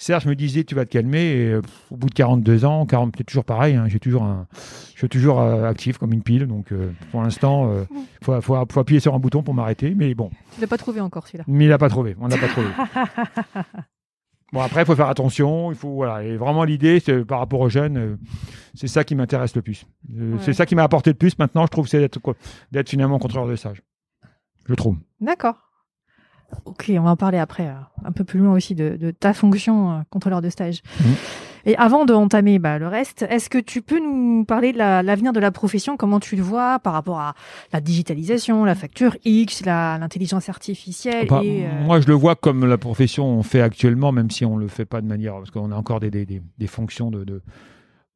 S2: Serge me disait, tu vas te calmer. Et, euh, au bout de 42 ans, 40, c'est toujours pareil. Hein, j'ai toujours un, je suis toujours euh, actif comme une pile. Donc, euh, pour l'instant, il faut, faut, faut appuyer sur un bouton pour m'arrêter. Mais bon,
S1: Tu l'as pas trouvé encore celui-là.
S2: mais il n'a pas trouvé. On n'a pas trouvé. bon, après, il faut faire attention. Il faut, voilà. Et vraiment, l'idée, c'est par rapport aux jeunes, c'est ça qui m'intéresse le plus.
S1: Ouais.
S2: C'est ça qui m'a apporté le plus. Maintenant, je trouve, c'est d'être, d'être finalement contrôleur de sage. Je trouve.
S1: D'accord. Ok, on va en parler après, euh, un peu plus loin aussi de, de ta fonction euh, contrôleur de stage.
S2: Mhm.
S1: Et avant d'entamer bah, le reste, est-ce que tu peux nous parler de la- l'avenir de la profession Comment tu le vois par rapport à la digitalisation, la facture X, l'intelligence artificielle
S2: Bah,
S1: et, euh,
S2: Moi, je le vois comme la profession on fait actuellement, même si on le fait pas de manière, parce qu'on a encore des, des, des, des fonctions de, de-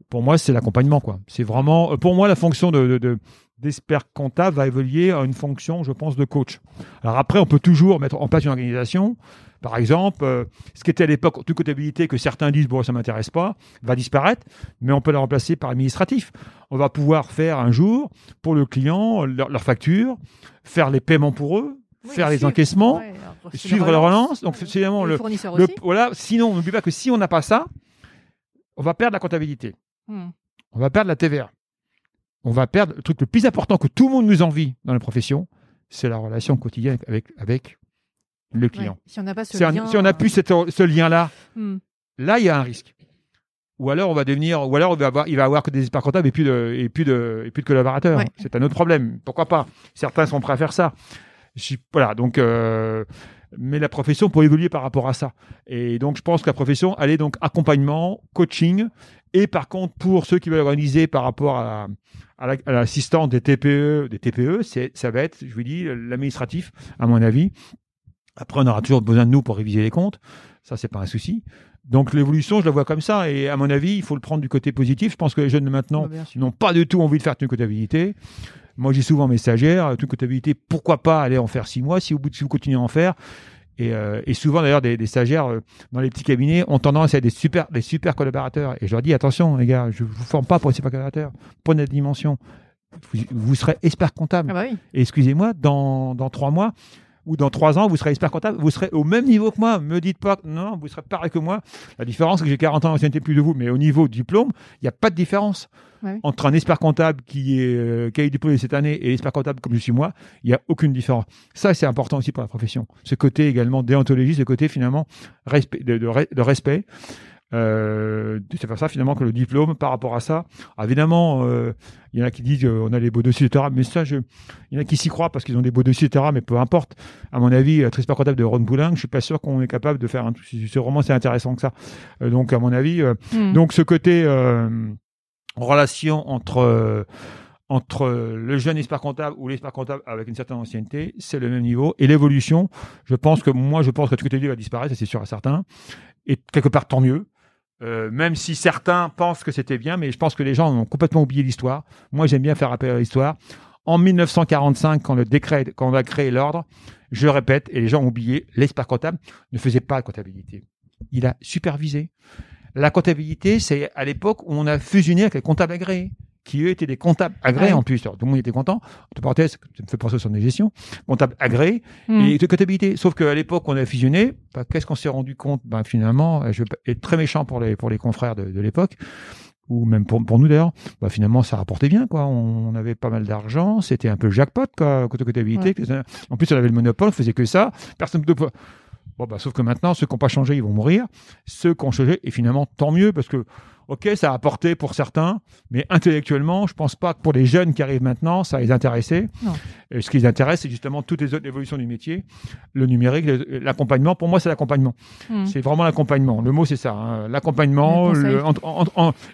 S2: Pour moi, c'est l'accompagnement, quoi. C'est vraiment, pour moi, la fonction de, de, de- d'expert comptable va évoluer à une fonction, je pense, de coach. Alors après, on peut toujours mettre en place une organisation. Par exemple, euh, ce qui était à l'époque toute comptabilité que certains disent bon ça m'intéresse pas va disparaître, mais on peut la remplacer par administratif. On va pouvoir faire un jour pour le client leur, leur facture, faire les paiements pour eux,
S1: Oui,
S2: faire les
S1: suivre.
S2: encaissements,
S1: Ouais, alors,
S2: suivre la relance. Donc, c'est finalement le, le- voilà. Sinon, n'oublie pas que si on n'a pas ça, on va perdre la comptabilité.
S1: Hmm.
S2: On va perdre la TVA. On va perdre le truc le plus important que tout le monde nous envie dans la profession, c'est la relation quotidienne avec, avec le client.
S1: Ouais, Si on n'a pas ce lien,
S2: si on n'a plus cette- ce lien-là,
S1: hmm.
S2: là, il y a un risque. Ou alors, on va devenir, ou alors, on va avoir, il va avoir que des experts comptables et plus de, et plus de, et plus de collaborateurs.
S1: Ouais.
S2: C'est un autre problème. Pourquoi pas? Certains sont prêts à faire ça. Je voilà, donc, euh, mais la profession peut évoluer par rapport à ça. Et donc, je pense que la profession, elle est donc accompagnement, coaching, et par contre, pour ceux qui veulent organiser par rapport à, à l'assistance des TPE, des TPE, ça va être, je vous dis, l'administratif, à mon avis. Après, on aura toujours besoin de nous pour réviser les comptes. Ça, c'est pas un souci. Donc, l'évolution, je la vois comme ça. Et à mon avis, il faut le prendre du côté positif. Je pense que les jeunes de maintenant
S1: sûr.
S2: n'ont pas du tout envie de faire une comptabilité. Moi, j'ai souvent mes stagiaires, une comptabilité, pourquoi pas aller en faire six mois si, au bout de, si vous continuez à en faire. Et, euh, et souvent, d'ailleurs, des, des stagiaires euh, dans les petits cabinets ont tendance à être des super, des super collaborateurs. Et je leur dis, attention, les gars, je ne vous forme pas pour être super collaborateur. Prenez la dimension. Vous, vous serez expert comptable.
S1: Ah bah oui.
S2: Et excusez-moi, dans, dans trois mois ou dans trois ans, vous serez expert comptable, vous serez au même niveau que moi. Me dites pas, non, vous serez pareil que moi. La différence, c'est que j'ai 40 ans d'ancienneté plus de vous, mais au niveau diplôme, il n'y a pas de différence.
S1: Ouais.
S2: Entre un expert comptable qui, est, euh, qui a eu diplômé cette année et l'expert comptable comme je suis moi, il n'y a aucune différence. Ça, c'est important aussi pour la profession. Ce côté également déontologie, ce côté finalement respect, de, de re- de respect. Euh, c'est pour ça finalement que le diplôme par rapport à ça, évidemment, euh, il y en a qui disent qu'on a les beaux dossiers, etc. Mais ça, il y en a qui s'y croient parce qu'ils ont des beaux dossiers, etc. Mais peu importe. À mon avis, Trispa comptable de Ron Bouling, je suis pas sûr qu'on est capable de faire un truc. C'est vraiment c'est intéressant que ça. Euh, donc à mon avis, euh,
S1: Hmm.
S2: donc ce côté euh, relation entre entre le jeune expert comptable ou l'expert comptable avec une certaine ancienneté, c'est le même niveau. Et l'évolution, je pense que moi, je pense que tout dis va disparaître, c'est sûr et certain. Et quelque part, tant mieux. Euh, même si certains pensent que c'était bien, mais je pense que les gens ont complètement oublié l'histoire. Moi, j'aime bien faire appel à l'histoire. En 1945, quand le décret, quand on a créé l'ordre, je répète, et les gens ont oublié, l'expert comptable ne faisait pas de comptabilité. Il a supervisé. La comptabilité, c'est à l'époque où on a fusionné avec les comptables agréés qui eux étaient des comptables agréés en plus. Alors, tout le monde était content. Entre parenthèses, ça me fait penser sur des gestions. Comptables agréés
S1: Hmm.
S2: et de comptabilité. Sauf qu'à l'époque, on a fusionné. Bah, Qu'est-ce qu'on s'est rendu compte? Ben, Finalement, je vais être très méchant pour les, pour les confrères de, de l'époque, ou même pour, pour nous d'ailleurs. Bah, finalement, ça rapportait bien. quoi. On, on avait pas mal d'argent. C'était un peu jackpot quoi, côté comptabilité. En plus, on avait le monopole, on faisait que ça. Personne ne Bon, bah, sauf que maintenant, ceux qui n'ont pas changé, ils vont mourir. Ceux qui ont changé, et finalement, tant mieux, parce que, ok, ça a apporté pour certains, mais intellectuellement, je pense pas que pour les jeunes qui arrivent maintenant, ça les intéressait. Et ce qui les intéresse, c'est justement toutes les autres évolutions du métier, le numérique, le- l'accompagnement. Pour moi, c'est l'accompagnement.
S1: Hmm.
S2: C'est vraiment l'accompagnement. Le mot, c'est ça. hein. L'accompagnement,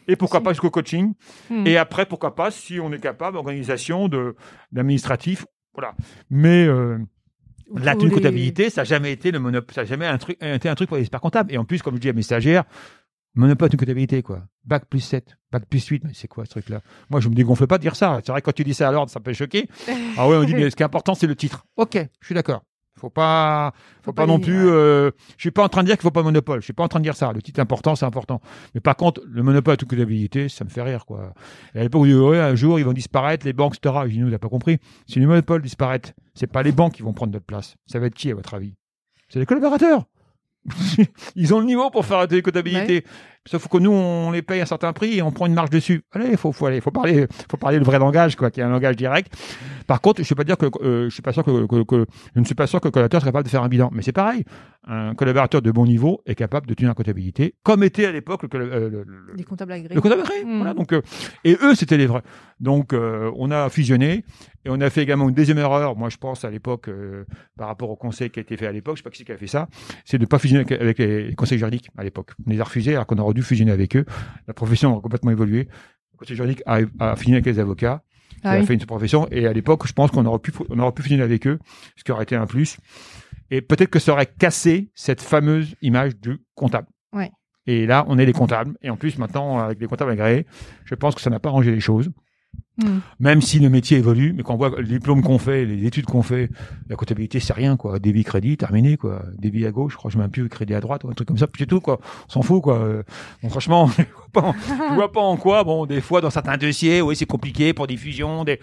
S2: et pourquoi pas jusqu'au coaching.
S1: Hmm.
S2: Et après, pourquoi pas, si on est capable, organisation d'administratif, voilà. Mais euh, la tenue
S1: les-
S2: comptabilité, ça n'a jamais été le monopole, ça n'a jamais un truc, été un truc pour les experts comptables. Et en plus, comme je dis à mes stagiaires, monopole de comptabilité, quoi. Bac plus 7, bac plus 8, mais c'est quoi ce truc-là? Moi, je me dégonfle pas de dire ça. C'est vrai que quand tu dis ça à l'ordre, ça peut choquer. Ah ouais, on dit, mais ce qui est important, c'est le titre. Ok, je suis d'accord. Faut pas, faut,
S1: Faut
S2: pas,
S1: pas
S2: non
S1: les-
S2: plus. Euh, je suis pas en train de dire qu'il faut pas monopole. Je suis pas en train de dire ça. Le titre important, c'est important. Mais par contre, le monopole à toute comptabilité, ça me fait rire, quoi. Et à l'époque, ouais, un jour, ils vont disparaître, les banques, etc. Je dis, nous, n'a pas compris. Si le monopole disparaît, c'est pas les banques qui vont prendre notre place. Ça va être qui, à votre avis? C'est les collaborateurs. Ils ont le niveau pour faire la télécomptabilité. Sauf que nous, on les paye un certain prix et on prend une marge dessus. Allez, faut, faut aller, faut parler, faut parler le vrai langage, quoi, qui est un langage direct. Par contre, je suis pas dire que, euh, je suis pas sûr que, que- que- je ne suis pas sûr que le collaborateur soit capable de faire un bilan. Mais c'est pareil. Un collaborateur de bon niveau est capable de tenir la comptabilité, comme était à l'époque le, euh, le- le-
S1: Les comptables agréés.
S2: le comptable agréé, voilà. Donc, euh, et eux, c'était les vrais. Donc, euh, on a fusionné et on a fait également une deuxième erreur. Moi, je pense à l'époque, par rapport au conseil qui a été fait à l'époque, je sais pas qui c'est qui a fait ça, c'est de pas fusionner avec, avec les conseils juridiques à l'époque. On les a refusés alors qu'on aurait dû fusionner avec eux. La profession a complètement évolué. Le conseil juridique a, a fusionné avec les avocats.
S1: Ah
S2: a fait une profession. Et à l'époque, je pense qu'on aurait pu, on aurait pu fusionner avec eux, ce qui aurait été un plus. Et peut-être que ça aurait cassé cette fameuse image du comptable.
S1: Ouais.
S2: Et là, on est les comptables. Et en plus, maintenant, avec les comptables agréés, je pense que ça n'a pas rangé les choses.
S1: Hmm.
S2: Même si le métier évolue, mais quand on voit le diplôme qu'on fait, les études qu'on fait, la comptabilité, c'est rien, quoi. Débit, crédit, terminé, quoi. Débit à gauche, je crois je mets un plus crédit à droite, ou un truc comme ça, puis c'est tout, quoi. On s'en fout, quoi. Euh, Bon, franchement, je vois pas, en- je vois pas en quoi, bon, des fois, dans certains dossiers, oui, c'est compliqué pour des fusions, des,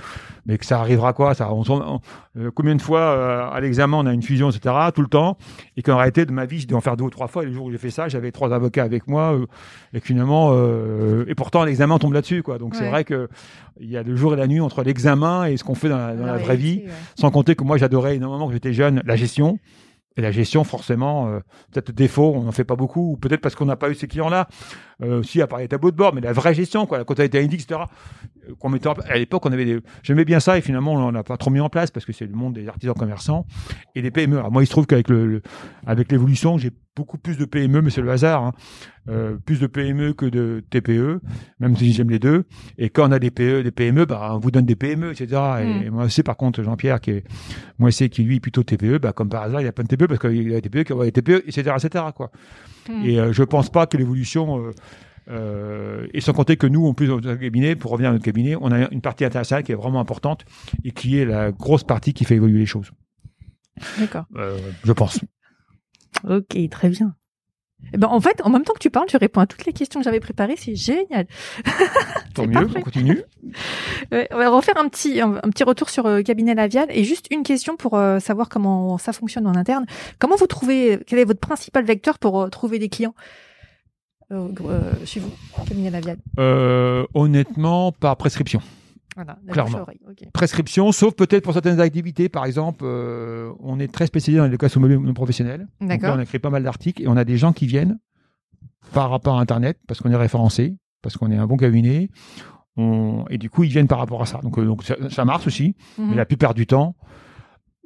S2: mais que ça arrivera, quoi. Ça, on, s'en- on- euh, combien de fois, euh, à l'examen, on a une fusion, etc., tout le temps, et qu'en réalité, de ma vie, je devais en faire deux ou trois fois, et le jour où j'ai fait ça, j'avais trois avocats avec moi, euh, et finalement, et pourtant, l'examen tombe là-dessus, quoi. Donc, c'est vrai que, il y a le jour et la nuit entre l'examen et ce qu'on fait dans la, dans la vraie vie.
S1: ouais.
S2: Sans compter que moi, j'adorais énormément quand j'étais jeune la gestion. Et la gestion, forcément, euh, peut-être défaut, on n'en fait pas beaucoup, ou peut-être parce qu'on n'a pas eu ces clients-là. Euh, aussi, à part les tableaux de bord, mais la vraie gestion, quoi, la comptabilité indique, etc. euh, Qu'on mettait en à l'époque, on avait des... j'aimais bien ça, et finalement, on n'a pas trop mis en place parce que c'est le monde des artisans commerçants et des PME. Alors moi, il se trouve qu'avec le, le- avec l'évolution, j'ai beaucoup plus de PME, mais c'est le hasard, hein. Euh, plus de PME que de TPE, même si j'aime les deux. Et quand on a des PE, des PME, bah, on vous donne des PME, etc. Et,
S1: Mm.
S2: et moi, c'est par contre Jean-Pierre qui est, moi, c'est qui lui est plutôt TPE, bah, comme par hasard, il a plein de TPE parce qu'il a des TPE qui ont des TPE, etc., etc., quoi.
S1: Hmm.
S2: Et euh, je pense pas que l'évolution, euh, euh, et sans compter que nous, en plus, dans notre cabinet, pour revenir à notre cabinet, on a une partie internationale qui est vraiment importante et qui est la grosse partie qui fait évoluer les choses.
S1: D'accord.
S2: Euh, je pense.
S1: Ok, très bien. Eh ben, en fait, en même temps que tu parles, je réponds à toutes les questions que j'avais préparées. C'est génial.
S2: Tant mieux,
S1: parfait.
S2: on continue.
S1: Ouais, on va refaire un petit, un, un petit retour sur euh, cabinet labial et juste une question pour euh, savoir comment ça fonctionne en interne. Comment vous trouvez, quel est votre principal vecteur pour euh, trouver des clients euh, euh, chez vous, cabinet labial
S2: Euh, honnêtement, par prescription.
S1: Voilà, la
S2: Clairement. Prescription, sauf peut-être pour certaines activités. Par exemple, euh, on est très spécialisé dans l'éducation mobile non professionnelle.
S1: D'accord.
S2: on a écrit pas mal d'articles et on a des gens qui viennent par rapport à Internet, parce qu'on est référencé, parce qu'on est un bon cabinet. On, et du coup, ils viennent par rapport à ça. Donc, euh, donc ça, ça marche aussi,
S1: Mhm.
S2: mais la plupart du temps,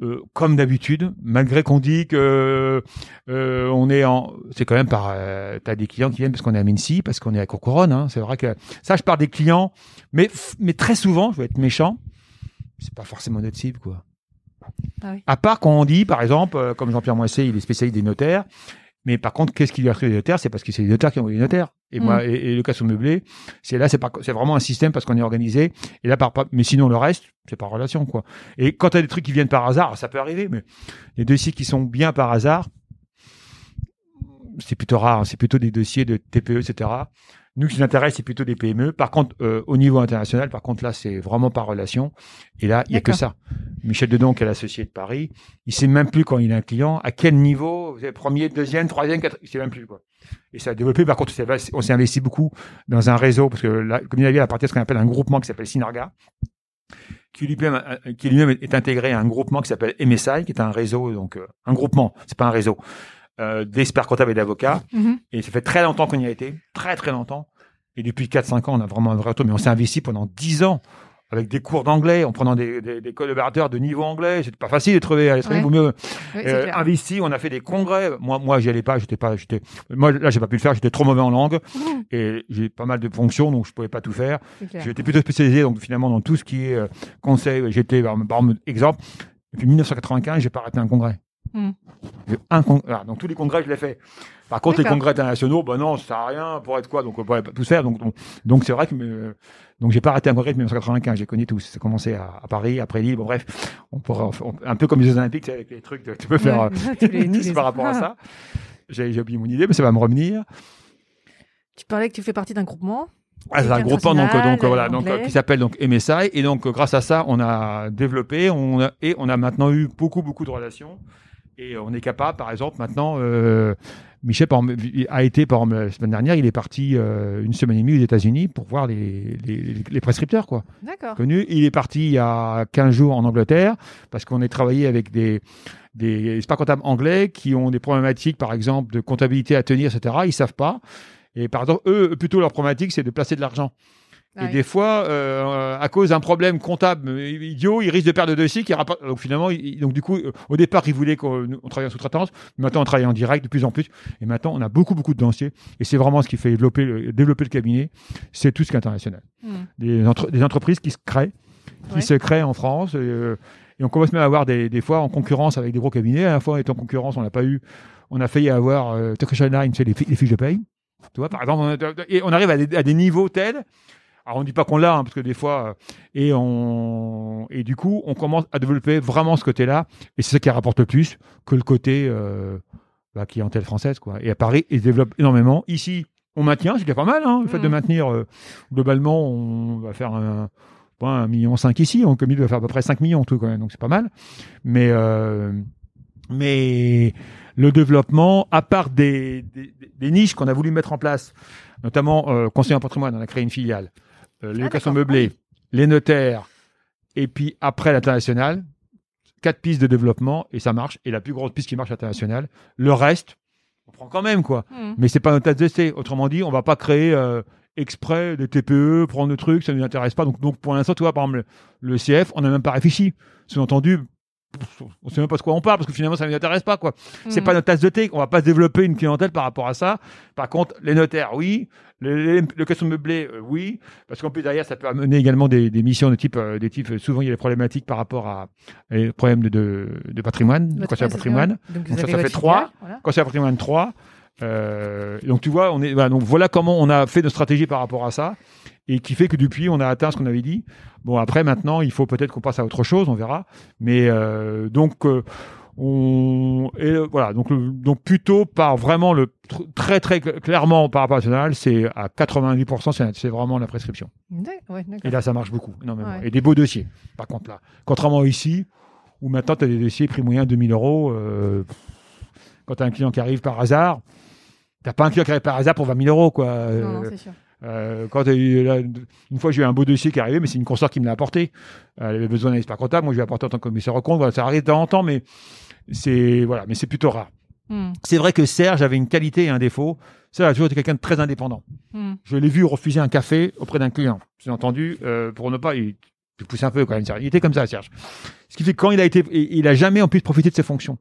S2: euh, comme d'habitude, malgré qu'on dit que euh, on est en, c'est quand même par, euh, t'as des clients qui viennent parce qu'on est à Mincy, parce qu'on est à Courcouronne. Hein, c'est vrai que ça, je parle des clients, mais mais très souvent, je vais être méchant, c'est pas forcément notre cible, quoi.
S1: Ah oui.
S2: À part quand on dit, par exemple, euh, comme Jean-Pierre Moisset, il est spécialiste des notaires. Mais par contre, qu'est-ce qui lui a créé les notaires? C'est parce que c'est les notaires qui ont les notaires. Et
S1: Mm.
S2: moi, et, et le cas sur meublé, c'est là, c'est vraiment un système parce qu'on est organisé. Et là, par, par- mais sinon le reste, c'est par relation, quoi. Et quand t'as des trucs qui viennent par hasard, ça peut arriver, mais les dossiers qui sont bien par hasard, c'est plutôt rare. hein. C'est plutôt des dossiers de TPE, etc. Nous, ce qui nous intéresse, c'est plutôt des PME. Par contre, euh, au niveau international, par contre, là, c'est vraiment par relation. Et là, il y a que ça. Michel Dedon, qui est l'associé de Paris, il sait même plus quand il a un client, à quel niveau, vous avez premier, deuxième, troisième, quatrième, il sait même plus, quoi. Et ça a développé, par contre, on s'est investi beaucoup dans un réseau, parce que comme il avait à ce qu'on appelle un groupement qui s'appelle Synarga, qui lui-même, euh, qui lui-même est intégré à un groupement qui s'appelle MSI, qui est un réseau, donc, euh, un groupement, c'est pas un réseau, euh, d'experts comptables et d'avocats.
S1: Mhm.
S2: Et ça fait très longtemps qu'on y a été, très très longtemps. Et depuis 4-5 ans, on a vraiment un vrai retour. Mais on s'est investi pendant 10 ans avec des cours d'anglais, en prenant des, des, des collaborateurs de niveau anglais. C'était pas facile de trouver à l'étranger.
S1: Ouais.
S2: Vaut mieux
S1: Oui,
S2: euh, investi. On a fait des congrès. Moi, moi, j'y allais pas. J'étais pas. J'étais. Moi, là, j'ai pas pu le faire. J'étais trop mauvais en langue
S1: Mhm.
S2: et j'ai pas mal de fonctions, donc je pouvais pas tout faire. J'étais plutôt spécialisé, donc finalement dans tout ce qui est euh, conseil. J'étais, par par exemple, depuis 1995, j'ai pas raté un congrès. Un con- voilà, donc tous les congrès, je l'ai fait. Par contre, les congrès internationaux, ben non, ça sert à rien. Pour être quoi Donc on pourrait pas tout faire. Donc donc donc c'est vrai que euh, donc j'ai pas raté un congrès de 1995. J'ai connu tous. Ça a commencé à, à Paris, après Lille. Bon bref, on pourrait on- un peu comme les Jeux Olympiques, avec les trucs. que Tu peux faire
S1: Ouais,
S2: euh,
S1: les-
S2: par rapport à
S1: Ah.
S2: ça. J'ai oublié mon idée, mais ça va me revenir.
S1: Tu parlais que tu fais partie d'un groupement.
S2: Ah, c'est un
S1: Avec
S2: groupement donc,
S1: international,
S2: donc euh, voilà donc euh, qui s'appelle donc MSI et donc euh, grâce à ça on a développé on a, et on a maintenant eu beaucoup beaucoup de relations et on est capable par exemple maintenant euh, Michel a été par exemple, la semaine dernière il est parti euh, une semaine et demie aux États-Unis pour voir les, les, les prescripteurs quoi.
S1: D'accord.
S2: connu. Il est parti il y a 15 jours en Angleterre parce qu'on est travaillé avec des des experts comptables anglais qui ont des problématiques par exemple de comptabilité à tenir etc ils savent pas. Et par exemple eux plutôt leur problématique c'est de placer de l'argent Et des fois, euh, à cause d'un problème comptable idiot, ils risquent de perdre le dossier qui rapporte. Donc finalement, donc du coup, au départ, ils voulaient qu'on on travaille en sous-traitance. Maintenant, on travaille en direct de plus en plus. Et maintenant, on a beaucoup, beaucoup de dossiers. Et c'est vraiment ce qui fait développer le, développer le cabinet. C'est tout ce qui est international.
S1: Hmm.
S2: Des, entre- des entreprises qui se créent, qui
S1: Ouais.
S2: se créent en France. euh, et on commence même à avoir des, des fois en concurrence avec des gros cabinets. À la fois, on est en concurrence, on n'a pas eu. On a failli avoir euh, Turkish Airlines, sais, les, les fiches de paye. Tu vois, par exemple, on a- et on arrive à des, à des niveaux tels. Alors on dit pas qu'on l'a, hein, parce que des fois, euh, et on et du coup, on commence à développer vraiment ce côté-là, et c'est ça qui rapporte le plus que le côté euh, bah, clientèle française, quoi. Et à Paris, ils se développent énormément. Ici, on maintient, c'est déjà pas mal, hein, le fait de
S1: Mhm.
S2: maintenir. euh, globalement, on va faire un, pas un million cinq ici, on commis va faire à peu près 5 millions en tout quand même, donc c'est pas mal. Mais euh, mais le développement, à part des, des, des niches qu'on a voulu mettre en place, notamment euh, conseiller en patrimoine, on a créé une filiale, euh, les locations meublées, les notaires, et puis après l'international, quatre pistes de développement et ça marche. Et la plus grosse piste qui marche à l'international, le reste, on prend quand même quoi.
S1: Hmm.
S2: Mais c'est pas notre tasse d'essai. Autrement dit, on va pas créer euh, exprès des TPE, prendre le truc, ça ne nous intéresse pas. Donc, donc pour l'instant, tu vois, par exemple, le, le CF, on n'a même pas réfléchi. Sous-entendu, on sait même pas de quoi on parle parce que finalement, ça ne nous intéresse pas quoi. C'est
S1: Hmm.
S2: pas notre tasse de thé. On va pas se développer une clientèle par rapport à ça. Par contre, les notaires, oui. Les, les locations meublées, euh, oui. Parce qu'en plus, derrière, ça peut amener également des, des missions de type, euh, des types, euh, souvent, il y a des problématiques par rapport à, à des problèmes de, de, de patrimoine, de conseil patrimoine.
S1: Donc,
S2: ça, ça fait trois.
S1: voilà.
S2: Conseil patrimoine 3. Euh, et donc, tu vois, on est, voilà, donc voilà comment on a fait nos stratégies par rapport à ça. Et qui fait que depuis, on a atteint ce qu'on avait dit. Bon, après, maintenant, il faut peut-être qu'on passe à autre chose, on verra. Mais euh, donc, euh, on et euh, voilà, donc le- donc plutôt par vraiment le tr- très très cl- clairement par rapport à national, c'est à 90%, c'est vraiment la prescription.
S1: Ouais.
S2: Et là, ça marche beaucoup, énormément.
S1: Ouais.
S2: Et des beaux dossiers. Par contre là, contrairement ici, où maintenant tu as des dossiers prix moyen 2000 euros. euh, quand tu as un client qui arrive par hasard, t'as pas un client qui arrive par hasard pour 20 000 euros quoi.
S1: Non, non,
S2: Euh,
S1: c'est sûr.
S2: euh, quand t'as eu, là, une fois, j'ai eu un beau dossier qui est arrivé, mais c'est une consoeur qui me l'a apporté. Elle avait besoin d'un expert comptable. Moi, je lui ai apporté en tant que commissaire au compte. Voilà, ça arrive de temps en temps, mais c'est, voilà, mais c'est plutôt rare.
S1: Hmm.
S2: C'est vrai que Serge avait une qualité et un défaut. Serge a toujours été quelqu'un de très indépendant.
S1: Hmm.
S2: Je l'ai vu refuser un café auprès d'un client. J'ai entendu, euh, pour ne pas, il, il pousse un peu quand même. Serge. Il était comme ça, Serge. Ce qui fait que quand il a été, il a jamais en plus profité de ses fonctions.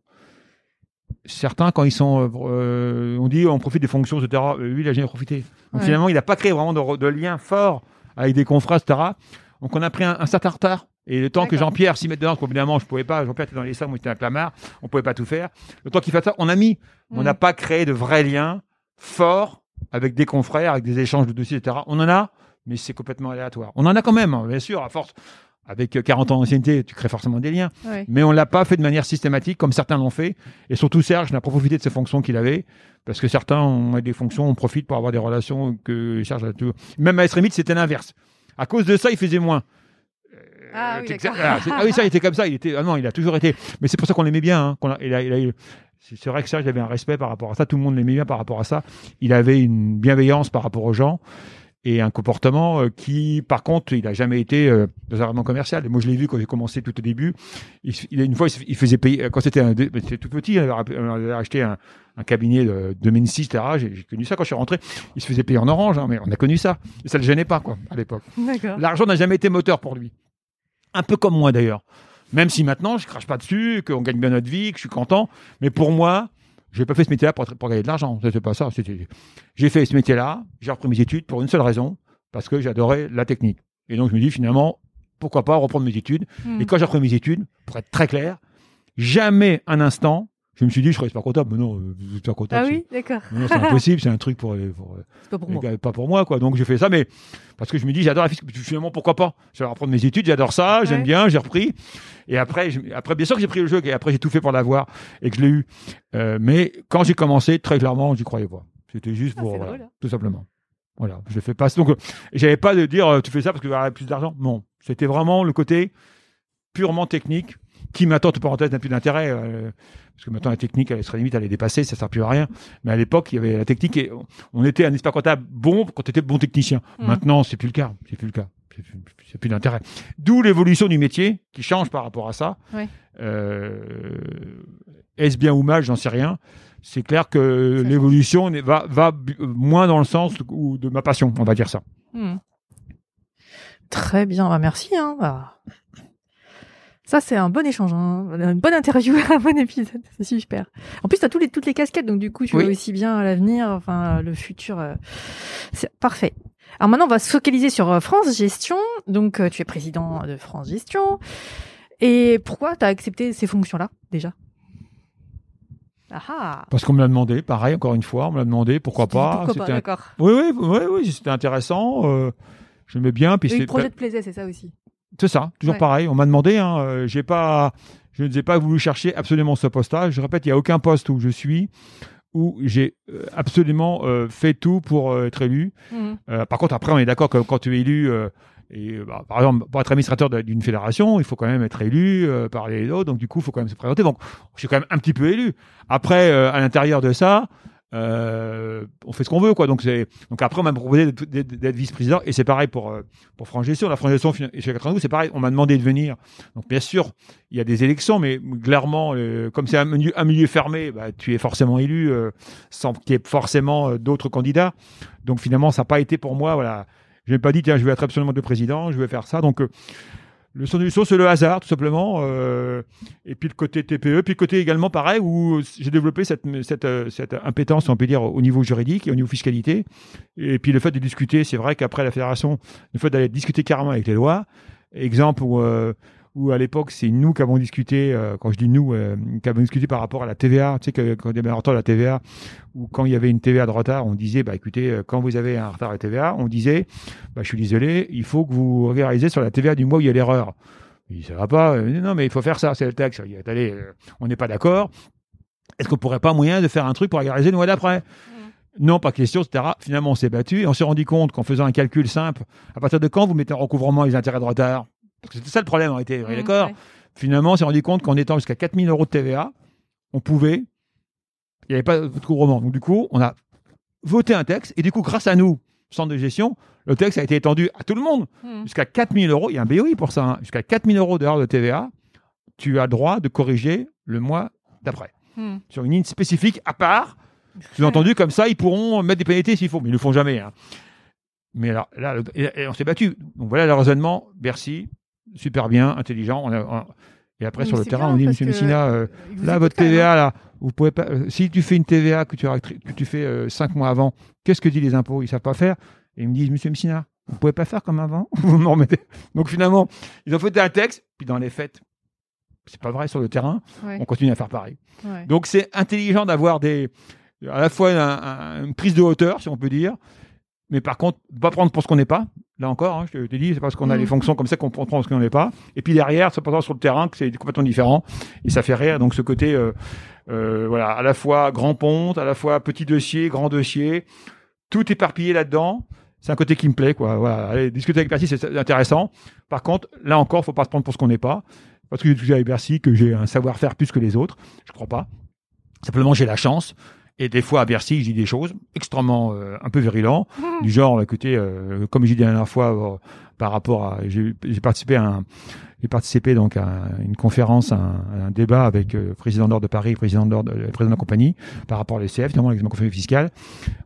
S2: Certains, quand ils sont, euh, euh, on dit, on profite des fonctions, etc. Lui, il a jamais profité. Donc
S1: Ouais.
S2: finalement, il n'a pas créé vraiment de, de lien fort avec des confrères, etc. Donc on a pris un, un certain retard. Et le temps que. Jean-Pierre s'y mette dedans, parce qu'évidemment, je pouvais pas, Jean-Pierre était dans les salles, moi j'étais un clamart, on pouvait pas tout faire. Le temps qu'il fasse ça, on a mis. On
S1: Mm.
S2: n'a pas créé de vrais liens forts avec des confrères, avec des échanges de dossiers, etc. On en a, mais c'est complètement aléatoire. On en a quand même, hein, bien sûr, à force. Avec euh, 40 ans d'ancienneté, tu crées forcément des liens.
S1: Ouais.
S2: Mais on l'a pas fait de manière systématique, comme certains l'ont fait. Et surtout, Serge n'a pas profité de ses fonctions qu'il avait. Parce que certains ont des fonctions, on profite pour avoir des relations que Serge a toujours. Même à Esremit, c'était l'inverse. À cause de ça, il faisait moins.
S1: Ah oui,
S2: Euh, ah, ah oui, ça, il était comme ça. Il était, ah non, il a toujours été. Mais c'est pour ça qu'on l'aimait bien. Hein, qu'on a- il a- il a eu- c'est vrai que Serge avait un respect par rapport à ça. Tout le monde l'aimait bien par rapport à ça. Il avait une bienveillance par rapport aux gens et un comportement euh, qui, par contre, il a jamais été euh, dans un vraiment commercial. Et moi, je l'ai vu quand j'ai commencé tout au début. Il, il une fois, il, il faisait payer quand c'était tout petit. On avait, on avait acheté un, un cabinet de 2006, etc. J'ai connu ça quand je suis rentré. Il se faisait payer en orange, hein, mais on a connu ça. Et ça le gênait pas, quoi, à l'époque. L'argent n'a jamais été moteur pour lui. Un peu comme moi d'ailleurs. Même si maintenant je crache pas dessus, qu'on gagne bien notre vie, que je suis content. Mais pour moi, j'ai pas fait ce métier-là pour, pour gagner de l'argent. C'était pas ça. J'ai fait ce métier-là, j'ai repris mes études pour une seule raison, parce que j'adorais la technique. Et donc je me dis finalement, pourquoi pas reprendre mes études.
S1: Hmm.
S2: Et quand j'ai repris mes études, pour être très clair, jamais un instant, je me suis dit je serais expert comptable. Mais non, euh, expert comptable.
S1: Ah oui, d'accord.
S2: c'est impossible, c'est un truc pour, les- pour, euh,
S1: pas pour moi.
S2: gars, pas pour moi, quoi. Donc, j'ai fait ça, mais parce que je me dis, j'adore la physique. Finalement, pourquoi pas? Je vais reprendre mes études, j'adore ça, j'aime bien, j'ai repris. Et après, je- après, bien sûr que j'ai pris le jeu, et après, j'ai tout fait pour l'avoir et que je l'ai eu. Euh, mais quand j'ai commencé, très clairement, j'y croyais pas. C'était juste
S1: Ah,
S2: pour, voilà,
S1: drôle.
S2: tout simplement. Voilà, je fais pas. Donc, euh, j'avais pas de dire, euh, tu fais ça parce que tu vas avoir plus d'argent. Non, c'était vraiment le côté purement technique qui maintenant, entre parenthèses, n'a plus d'intérêt. euh, parce que maintenant, la technique, elle serait limite, elle est dépassée, ça sert plus à rien. Mais à l'époque, il y avait la technique et on était un expert comptable bon quand tu étais bon technicien.
S1: Mm.
S2: Maintenant, c'est plus le cas. C'est plus le cas. C'est plus, plus d'intérêt. D'où l'évolution du métier qui change par rapport à ça. Euh, est-ce bien ou mal, j'en sais rien. C'est clair que l'évolution va, moins dans le sens de, ma passion, on va dire ça.
S1: Hmm. Très bien, bah, merci. Hein. Bah. Ça, c'est un bon échange, hein. une bonne interview, un bon épisode. C'est super. En plus, tu as tous les, toutes les casquettes, donc du coup, tu
S2: Oui.
S1: vois aussi bien l'avenir, enfin, le futur. euh, C'est parfait. Alors maintenant, on va se focaliser sur euh, France Gestion. Donc, euh, tu es président de France Gestion. Et pourquoi tu as accepté ces fonctions-là, déjà? Ah ah
S2: Parce qu'on me l'a demandé, pareil, encore une fois, on me l'a demandé, pourquoi pas.
S1: Pourquoi pas,
S2: C'était un-
S1: d'accord.
S2: Oui, oui, oui, oui, c'était intéressant. Euh, J'aimais bien. Puis
S1: Et le projet te plaisait, c'est ça aussi?
S2: C'est ça, toujours
S1: Ouais.
S2: pareil. On m'a demandé, hein, euh, j'ai pas, je ne ai pas voulu chercher absolument ce poste-là. Je répète, il n'y a aucun poste où je suis où j'ai euh, absolument euh, fait tout pour euh, être élu.
S1: Mhm.
S2: Euh, par contre, après, on est d'accord que quand tu es élu, et bah, par exemple, pour être administrateur d'une fédération, il faut quand même être élu par les autres. Donc, du coup, il faut quand même se présenter. Donc, je suis quand même un petit peu élu. Après, à l'intérieur de ça, euh, on fait ce qu'on veut, quoi. Donc, c'est donc après, on m'a proposé d'être- vice-président, et c'est pareil pour euh, pour France Gestion. La France Gestion fin- chez 92, c'est pareil. On m'a demandé de venir. Donc, bien sûr, il y a des élections, mais clairement, euh, comme c'est un milieu, fermé, bah, tu es forcément élu euh, sans qu'il y ait forcément d'autres candidats. Donc, finalement, ça n'a pas été pour moi, voilà. Je n'ai pas dit, tiens, je vais être absolument le président, je vais faire ça. Donc, le son du son, c'est le hasard, tout simplement. euh, et puis le côté TPE, puis le côté également pareil, où j'ai développé cette, cette, euh, cette impétence, on peut dire, au niveau juridique et au niveau fiscalité. Et puis le fait de discuter, c'est vrai qu'après la fédération, le fait d'aller discuter carrément avec les lois, exemple où, euh, où à l'époque, c'est nous qui avons discuté, euh, quand je dis nous, euh, qui avons discuté par rapport à la TVA, tu sais, que, quand il y avait un retard de la TVA, ou quand il y avait une TVA de retard, on disait, bah écoutez, euh, quand vous avez un retard de TVA, on disait, bah je suis désolé, il faut que vous régularisez sur la TVA du mois où il y a l'erreur. Il dit, ça va pas, Euh, non mais il faut faire ça, c'est le texte. Il dit, Attendez, euh, on n'est pas d'accord. Est-ce qu'on pourrait pas moyen de faire un truc pour régulariser le mois d'après Non, pas question, etc. Finalement, on s'est battu et on s'est rendu compte qu'en faisant un calcul simple, à partir de quand vous mettez en recouvrement les intérêts de retard? C'était ça le problème, en réalité, d'accord
S1: ouais.
S2: Finalement, on s'est rendu compte qu'en étant jusqu'à 4000 euros de TVA, on pouvait, il n'y avait pas de recouvrement. Donc du coup, on a voté un texte et du coup, grâce à nous, centre de gestion, le texte a été étendu à tout le monde.
S1: Mhm.
S2: Jusqu'à 4000 euros, il y a un BOI pour ça, hein. jusqu'à 4000 euros d'heures de TVA, tu as le droit de corriger le mois d'après.
S1: Hmm.
S2: sur une ligne spécifique à part. Sous-entendu, comme ça, ils pourront mettre des pénalités s'il faut, mais ils le font jamais. hein. Mais alors, là, le- et- et on s'est battu. Donc voilà le raisonnement. Bercy, super bien, intelligent. On a- on- et après, sur le terrain, on dit, Monsieur Messina, euh, là, votre
S1: même, hein.
S2: TVA, là, vous pouvez pas. euh, si tu fais une TVA que tu, as- que tu fais euh, cinq mois avant, qu'est-ce que disent les impôts? Ils savent pas faire. Et ils me disent, Monsieur Messina, vous pouvez pas faire comme avant? Vous me remettez. Donc finalement, ils ont fait un texte, puis dans les faits, c'est pas vrai sur le terrain.
S1: Ouais,
S2: On continue à faire pareil.
S1: ouais.
S2: Donc c'est intelligent d'avoir des à la fois un- un- une prise de hauteur, si on peut dire, mais par contre, pas prendre pour ce qu'on n'est pas. Là encore, hein, je te dis, c'est parce qu'on a les fonctions comme ça qu'on prend pour ce qu'on n'est pas. Et puis derrière, c'est pourtant sur le terrain que c'est complètement différent et ça fait rire. Donc ce côté, euh, euh, voilà, à la fois grand ponte, à la fois petit dossier, grand dossier, tout éparpillé là-dedans. C'est un côté qui me plaît, quoi. Voilà, aller discuter avec Bercy, c'est intéressant. Par contre, là encore, faut pas se prendre pour ce qu'on n'est pas. Parce que j'ai discuté avec Bercy que j'ai un savoir-faire plus que les autres. Je crois pas. Simplement, j'ai la chance. Et des fois, à Bercy, je dis des choses extrêmement euh, un peu virulents, du genre, écoutez, euh, comme j'ai dit la dernière fois, euh, par rapport à, j'ai participé à un, j'ai participé donc à une conférence, à un, à un débat avec euh, le président d'ordre de Paris, président d'ordre, le président de la compagnie, par rapport à l'ECF, notamment l'examen conférence fiscale,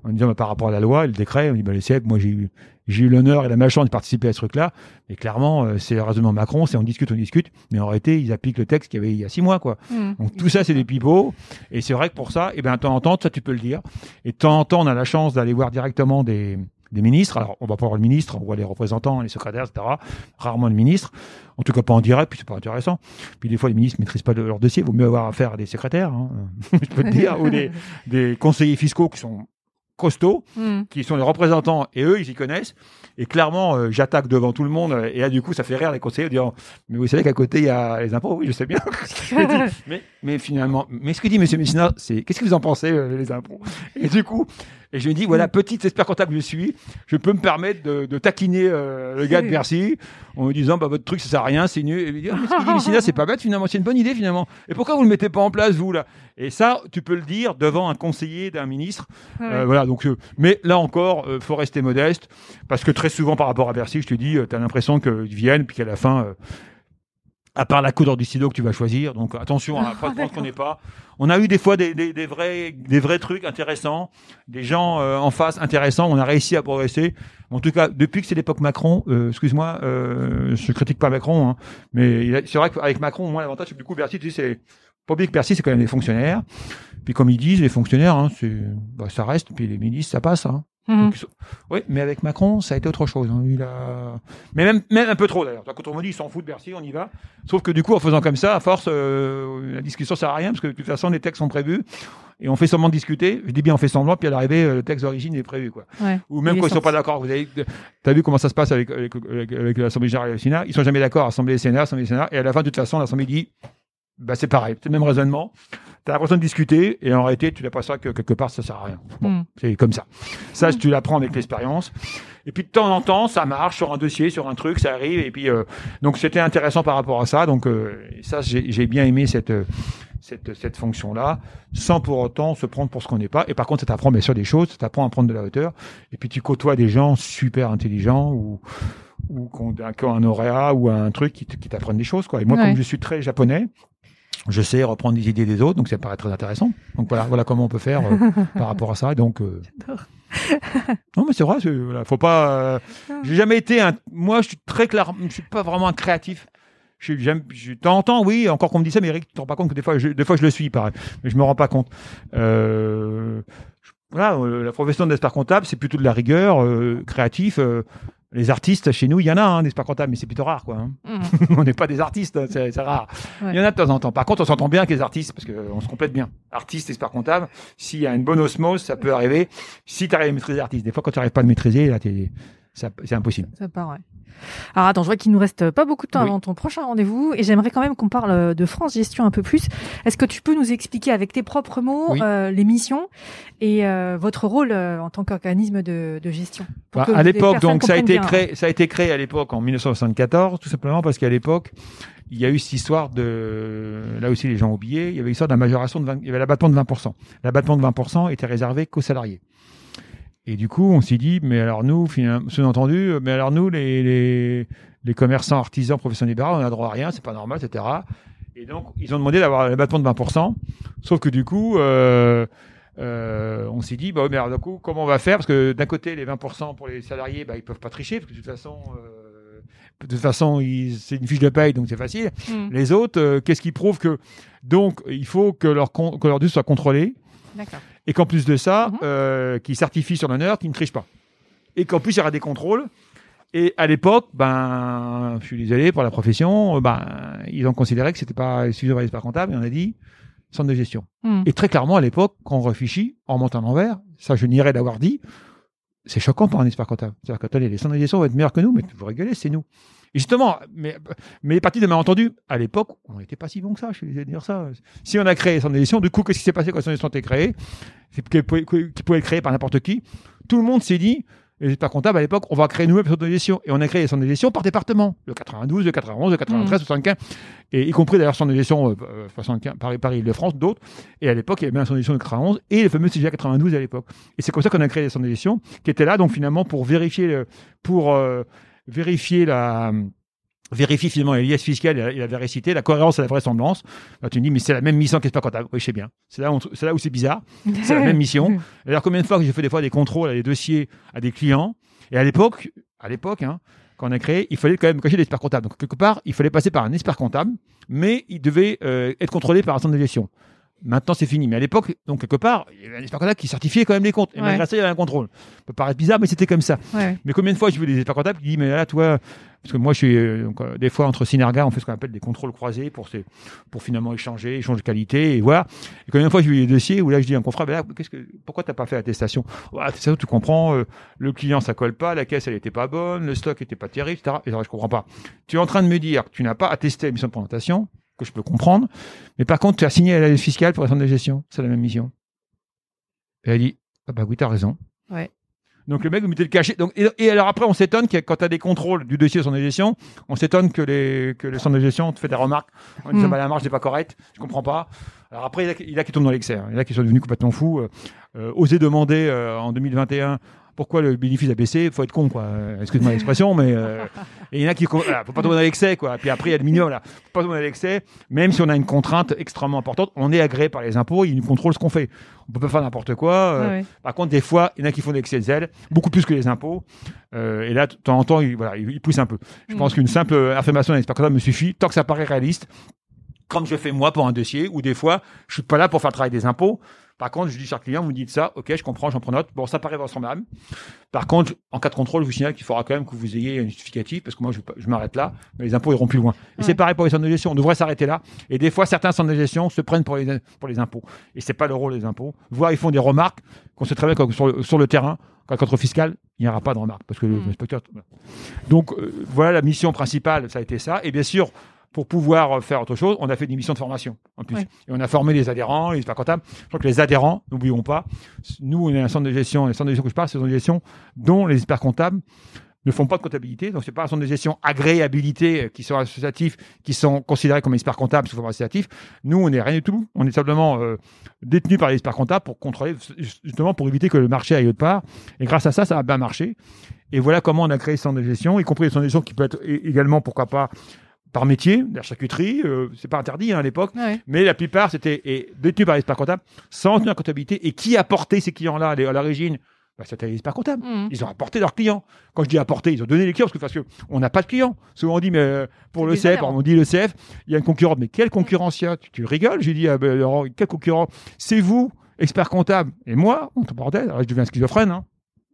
S2: en disant bah, par rapport à la loi et le décret, on dit bah, l'ECF, moi j'ai eu j'ai eu l'honneur et la malchance de participer à ce truc-là, et clairement, euh, c'est le raisonnement Macron, c'est on discute, on discute, mais en réalité, ils appliquent le texte qu'il y avait il y a six mois, quoi.
S1: Hmm.
S2: Donc tout ça, c'est des pipeaux. Et c'est vrai que pour ça, eh ben, de temps en temps, ça, tu peux le dire. Et de temps en temps, on a la chance d'aller voir directement des, des ministres. Alors, on va pas voir le ministre, on voit les représentants, les secrétaires, etc. Rarement le ministre. En tout cas, pas en direct, puis c'est pas intéressant. Puis des fois, les ministres maîtrisent pas leur dossier. Vaut mieux avoir affaire à des secrétaires, hein. je peux te dire, ou des, des conseillers fiscaux qui sont costauds
S1: Hmm.
S2: qui sont les représentants et eux ils y connaissent et clairement euh, j'attaque devant tout le monde euh, et là du coup ça fait rire les conseillers en disant mais vous savez qu'à côté il y a les impôts oui je sais bien mais mais finalement mais ce que dit monsieur Messina c'est qu'est-ce que vous en pensez euh, les impôts? Et du coup et je lui dis voilà petite expert comptable que je suis je peux me permettre de, de taquiner euh, le gars de Bercy en lui disant bah votre truc ça sert à rien c'est nul. Et lui dire mais ce qu'il dit Messina c'est pas bête finalement c'est une bonne idée finalement. Et pourquoi vous le mettez pas en place vous là? Et ça tu peux le dire devant un conseiller d'un ministre.
S1: Ouais.
S2: euh, voilà, donc, euh, mais là encore, euh, faut rester modeste parce que très souvent par rapport à Bercy, je te dis, tu as l'impression qu'ils viennent puis qu'à la fin, euh, à part la couleur du stylo que tu vas choisir, donc attention à pas prendre qu'on n'est pas. On a eu des fois des, des, des vrais, des vrais trucs intéressants, des gens euh, en face intéressants. On a réussi à progresser. En tout cas, depuis que c'est l'époque Macron, euh, excuse-moi, euh, je critique pas Macron, hein, mais c'est vrai qu'avec Macron, moi l'avantage, c'est que du coup Bercy, tu sais, c'est que Bercy, c'est quand même des fonctionnaires. Puis comme ils disent, les fonctionnaires, hein, c'est, bah, ça reste. Puis les ministres, ça passe. Hein. Donc, sont- Oui, mais avec Macron, ça a été autre chose. hein. Il a... Mais même, même un peu trop d'ailleurs. Quand on me dit, ils s'en foutent de Bercy, on y va. Sauf que du coup, en faisant comme ça, à force, euh, la discussion sert à rien parce que de toute façon, les textes sont prévus et on fait semblant de discuter. Je dis bien, on fait semblant, puis à l'arrivée, euh, le texte d'origine est prévu, quoi.
S1: Ouais.
S2: Ou même
S1: Il
S2: quand ils sont
S1: sorti.
S2: pas d'accord. Vous avez, t'as vu comment ça se passe avec, avec, avec, avec l'Assemblée générale et le Sénat Ils sont jamais d'accord. Assemblée et Sénat, Assemblée et Sénat. Et à la fin, de toute façon, l'Assemblée dit, bah, c'est pareil. C'est le même raisonnement. T'as l'impression de discuter et en réalité, tu l'impression que quelque part, ça sert à rien. Bon,
S1: Hmm.
S2: c'est comme ça. Ça, tu l'apprends avec l'expérience. Et puis de temps en temps, ça marche sur un dossier, sur un truc, ça arrive. Et puis euh, donc c'était intéressant par rapport à ça. Donc euh, ça, j'ai j'ai bien aimé cette euh, cette cette fonction-là, sans pour autant se prendre pour ce qu'on n'est pas. Et par contre, ça t'apprend bien sûr des choses, ça t'apprend à prendre de la hauteur. Et puis tu côtoies des gens super intelligents ou ou qui ont un, un auréat ou un truc qui, qui t'apprennent des choses quoi. Et moi,
S1: Ouais.
S2: comme je suis très japonais. Je sais reprendre des idées des autres, donc ça paraît très intéressant. Donc voilà, voilà comment on peut faire euh, par rapport à ça. Et donc, euh, non, mais c'est vrai, c'est- voilà, faut pas. euh, j'ai jamais été un. Moi, je suis très clair. Je suis pas vraiment un créatif. Je j'aime. Je, de temps en temps, oui. Encore qu'on me dit ça, mais Eric, tu te rends pas compte que des fois, je, des fois, je le suis, pareil. Mais je me rends pas compte. Euh, je- voilà, euh, la profession d'expert comptable, c'est plutôt de la rigueur, euh, créatif. Les artistes, chez nous, il y en a, hein, d'experts comptables, mais c'est plutôt rare, quoi. hein.
S1: Hmm.
S2: on n'est pas des artistes, hein, c'est rare.
S1: Ouais.
S2: Il y en a de temps en temps. Par contre, on s'entend bien avec les artistes parce qu'on se complète bien. Artiste, expert comptable, s'il y a une bonne osmose, ça peut arriver. Si tu arrives à maîtriser l'artiste, des fois quand tu n'arrives pas à le maîtriser, là, c'est impossible.
S1: Ça part, ouais. Alors attends, je vois qu'il nous reste pas beaucoup de temps
S2: Oui.
S1: avant ton prochain rendez-vous et j'aimerais quand même qu'on parle de France Gestion un peu plus. Est-ce que tu peux nous expliquer avec tes propres mots
S2: Oui.
S1: euh, les missions et euh, votre rôle euh, en tant qu'organisme de, de gestion
S2: Bah, à l'époque, donc ça a été
S1: bien.
S2: créé, ça a été créé à l'époque en 1974, tout simplement parce qu'à l'époque, il y a eu cette histoire de, là aussi les gens ont oublié, il y avait l'histoire de la majoration de 20, il y avait l'abattement de 20%. L'abattement de 20% était réservé qu'aux salariés. Et du coup, on s'est dit, mais alors nous, sous-entendu, mais alors nous, les, les, les commerçants, artisans, professionnels libéraux, on a droit à rien, c'est pas normal, etc. Et donc, ils ont demandé d'avoir l'abattement de 20%. Sauf que du coup, euh, euh, on s'est dit, bah, mais alors, du coup, comment on va faire? Parce que d'un côté, les 20% pour les salariés, bah, ils peuvent pas tricher, parce que de toute façon, euh, de toute façon, c'est une fiche de paye, donc c'est facile.
S1: Mm.
S2: Les autres, qu'est-ce qui prouve que donc il faut que leur que leur dû soit contrôlé
S1: D'accord.
S2: Et qu'en plus de ça,
S1: Mhm.
S2: euh, qu'ils certifient sur l'honneur qu'ils ne trichent pas. Et qu'en plus il y aura des contrôles. Et à l'époque, ben, je suis désolé pour la profession, euh, ben, ils ont considéré que c'était pas suffisant par comptable et on a dit centre de gestion.
S1: Mm.
S2: Et très clairement, à l'époque, quand on réfléchit, on en envers, ça je nierais d'avoir dit, c'est choquant pour un expert comptable. C'est-à-dire que, attendez, les centres de gestion vont être meilleurs que nous, mais vous rigolez, c'est nous. Et justement, mais, mais les parties de malentendu, à l'époque, on n'était pas si bon que ça, je de dire ça. Si on a créé les de gestion, du coup, qu'est-ce qui s'est passé quand les de gestion ont été créés C'est qu'ils pouvaient, qu'ils pouvaient être créés par n'importe qui. Tout le monde s'est dit, les experts comptables, à l'époque, on va créer nous-mêmes des centres de gestion. Et on a créé les centres de gestion par département. Le 92, le 91, le 93, le 75. Et y compris d'ailleurs centres de gestion euh, euh, 75, Paris, Paris, Île-de-France, d'autres. Et à l'époque, il y avait même un centre de gestion de 91 et le fameux CGA 92 à l'époque. Et c'est comme ça qu'on a créé les centres de gestion qui étaient là, donc finalement, pour vérifier, le- pour euh, vérifier la vérifier finalement les liasses fiscales et la, et la véracité, la cohérence et la vraisemblance. Bah, tu me dis, mais c'est la même mission qu'expert comptable. Oui, je sais bien. C'est là, où c'est là où c'est bizarre. C'est la même mission. Alors combien de fois que j'ai fait des fois des contrôles à des dossiers à des clients et à l'époque, à l'époque, hein, quand on a créé, il fallait quand même cacher l'expert comptable. Donc quelque part, il fallait passer par un expert comptable, mais il devait euh, être contrôlé par un centre de gestion. Maintenant, c'est fini. Mais à l'époque, donc quelque part, il y avait un expert comptable qui certifiait quand même les comptes. Et
S1: Ouais.
S2: malgré ça, il y avait un contrôle. Ça peut paraître bizarre, mais c'était comme ça.
S1: Ouais.
S2: Mais combien de fois j'ai vu des experts comptables qui disent mais là toi parce que moi je suis euh, donc, euh, des fois entre Synerga on fait ce qu'on appelle des contrôles croisés pour ces pour finalement échanger échange de qualité et voilà et combien de fois j'ai vu des dossiers où là je dis à un confrère ben là qu'est-ce que pourquoi t'as pas fait l'attestation? Ouais, ça tu comprends euh, le client ça colle pas la caisse elle était pas bonne le stock était pas terrible etc et alors, je comprends pas tu es en train de me dire que tu n'as pas attesté la mission de présentation que je peux comprendre mais par contre tu as signé la liste fiscale pour la centre de gestion c'est la même mission et elle dit ah bah oui t'as raison
S1: Ouais.
S2: donc le mec vous mettez le cachet. Donc et, et alors après on s'étonne que quand tu as des contrôles du dossier de centre de gestion, on s'étonne que les que le centre de gestion te fait des remarques. On dit
S1: Mm.
S2: bah, la marge n'est pas correcte, je comprends pas. Alors après il y a, y a qui tombent dans l'excès. hein. Il y a qui sont devenus complètement fous. Euh, euh, oser demander euh, en 2021 pourquoi le bénéfice a baissé, faut être con quoi. Excuse-moi l'expression, mais euh, il y en a qui voilà, faut pas tomber dans l'excès quoi. Puis après il y a le minimum là, faut pas tomber dans l'excès. Même si on a une contrainte extrêmement importante, on est agréé par les impôts, ils nous contrôlent ce qu'on fait. On peut pas faire n'importe quoi. euh,
S1: ouais.
S2: par contre, des fois, il y en a qui font de l'excès de zèle, beaucoup plus que les impôts. Euh, et là, de temps en temps, ils, voilà, ils, ils poussent un peu. Je
S1: Mm.
S2: pense qu'une simple affirmation d'un expert comptable me suffit, tant que ça paraît réaliste, comme je fais moi pour un dossier, ou des fois, je suis pas là pour faire le travail des impôts. Par contre, je dis chaque client, vous me dites ça, ok, je comprends, j'en prends note. Bon, ça paraît vraisemblable. Par contre, en cas de contrôle, je vous signale qu'il faudra quand même que vous ayez un justificatif, parce que moi, je, je m'arrête là, mais les impôts iront plus loin. Et
S1: Ouais.
S2: c'est pareil pour les centres de gestion. On devrait s'arrêter là. Et des fois, certains centres de gestion se prennent pour les, pour les impôts. Et c'est pas le rôle des impôts. Voire, ils font des remarques qu'on sait très bien que sur le, sur le terrain, quand contre fiscal, il n'y aura pas de remarques, parce que le
S1: Mm.
S2: voilà. Donc, euh, voilà la mission principale, ça a été ça. Et bien sûr, pour pouvoir euh, faire autre chose, on a fait des missions de formation en plus.
S1: Ouais.
S2: Et on a formé les adhérents, les experts comptables. Je crois que les adhérents, n'oublions pas, nous, on est un centre de gestion, les centres de gestion que je parle, c'est un centre de gestion dont les experts comptables ne font pas de comptabilité. Donc, c'est pas un centre de gestion agréé, habilité, euh, qui sont associatifs, qui sont considérés comme experts comptables sous forme associatif. Nous, on n'est rien du tout. On est simplement euh, détenus par les experts comptables pour contrôler, justement, pour éviter que le marché aille autre part. Et grâce à ça, ça a bien marché. Et voilà comment on a créé ce centre de gestion, y compris le centre de gestion qui peut être également, pourquoi pas, par métier, la charcuterie, euh, c'est pas interdit hein, à l'époque,
S1: Ouais.
S2: mais la plupart c'était et détenus par les experts comptables, sans tenir comptabilité. Et qui a porté ces clients-là à l'origine? Bah, C'était les experts comptables.
S1: Mm.
S2: Ils ont apporté leurs clients. Quand je dis apporter, ils ont donné les clients parce que parce que on n'a pas de clients. Souvent on dit mais euh, pour le
S1: des
S2: CF,
S1: adhérents.
S2: on dit le CF, il y a une concurrente. Mais quelle concurrence il y a tu, tu rigoles? J'ai dit ah, ben, quel concurrent? C'est vous, expert comptable, et moi, entre parenthèses, alors je deviens schizophrène. Hein.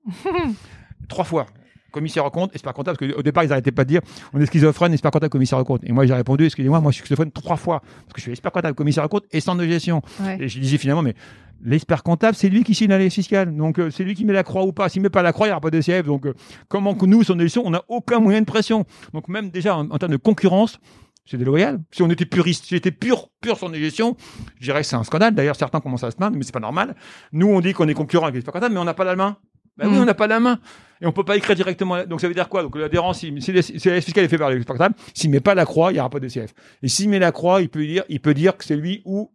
S2: Trois fois. Commissaire au compte, expert comptable, parce qu'au départ, ils n'arrêtaient pas de dire on est schizophrène, expert comptable, commissaire au compte. Et moi, j'ai répondu excusez-moi, moi, je suis schizophrène trois fois, parce que je suis expert comptable, commissaire au compte et centre de gestion.
S1: Ouais.
S2: Et je disais finalement, mais l'expert comptable, c'est lui qui signe la liste fiscale. Donc, euh, c'est lui qui met la croix ou pas. S'il met pas la croix, il n'y aura pas de CF. Donc, euh, comment que nous, son gestion, on n'a aucun moyen de pression. Donc, même déjà, en, en termes de concurrence, c'est déloyal. Si on était puriste, si j'étais pur, pur sur des gestions, je dirais que c'est un scandale. D'ailleurs, certains commencent à se plaindre, mais c'est pas normal. Nous, on dit qu'on est concurrent avec l'expert comptable, mais on n'a pas la main. Ben oui,
S1: Mm.
S2: on n'a pas la main. Et on peut pas écrire directement. Donc ça veut dire quoi? Donc l'adhérent, si, si, si la fiscale est faite par l'expert comptable, s'il met pas la croix, il y aura pas de CF. Et s'il met la croix, il peut dire, il peut dire que c'est lui ou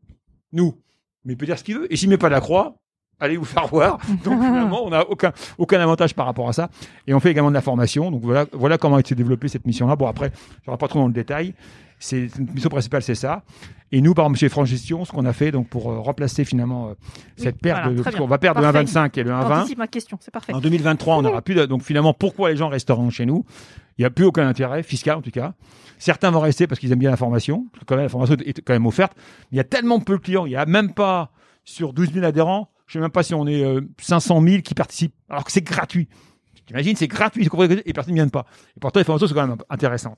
S2: nous. Mais il peut dire ce qu'il veut. Et s'il met pas la croix, allez vous faire voir. Donc finalement, on n'a aucun, aucun avantage par rapport à ça. Et on fait également de la formation. Donc voilà, voilà comment a été développée cette mission-là. Bon, après, je ne pas trop dans le détail. C'est notre mission principale, c'est ça. Et nous, par exemple, chez France Gestion, ce qu'on a fait donc pour euh, remplacer finalement euh, cette perte,
S1: voilà,
S2: de, parce qu'on va perdre le
S1: Parfait.
S2: 1,25 et le 1,20.
S1: Anticipe ma question, c'est parfait.
S2: En 2023, on n'aura plus de, donc finalement, pourquoi les gens resteront chez nous? Il n'y a plus aucun intérêt, fiscal en tout cas. Certains vont rester parce qu'ils aiment bien la formation. Parce que quand même, la formation est quand même offerte. Il y a tellement peu de clients. Il n'y a même pas, sur 12 000 adhérents, je ne sais même pas si on est euh, 500 000 qui participent. Alors que c'est gratuit. T'imagines, c'est gratuit. Et personne ne vient pas. Et pourtant, les formations sont quand même intéressantes.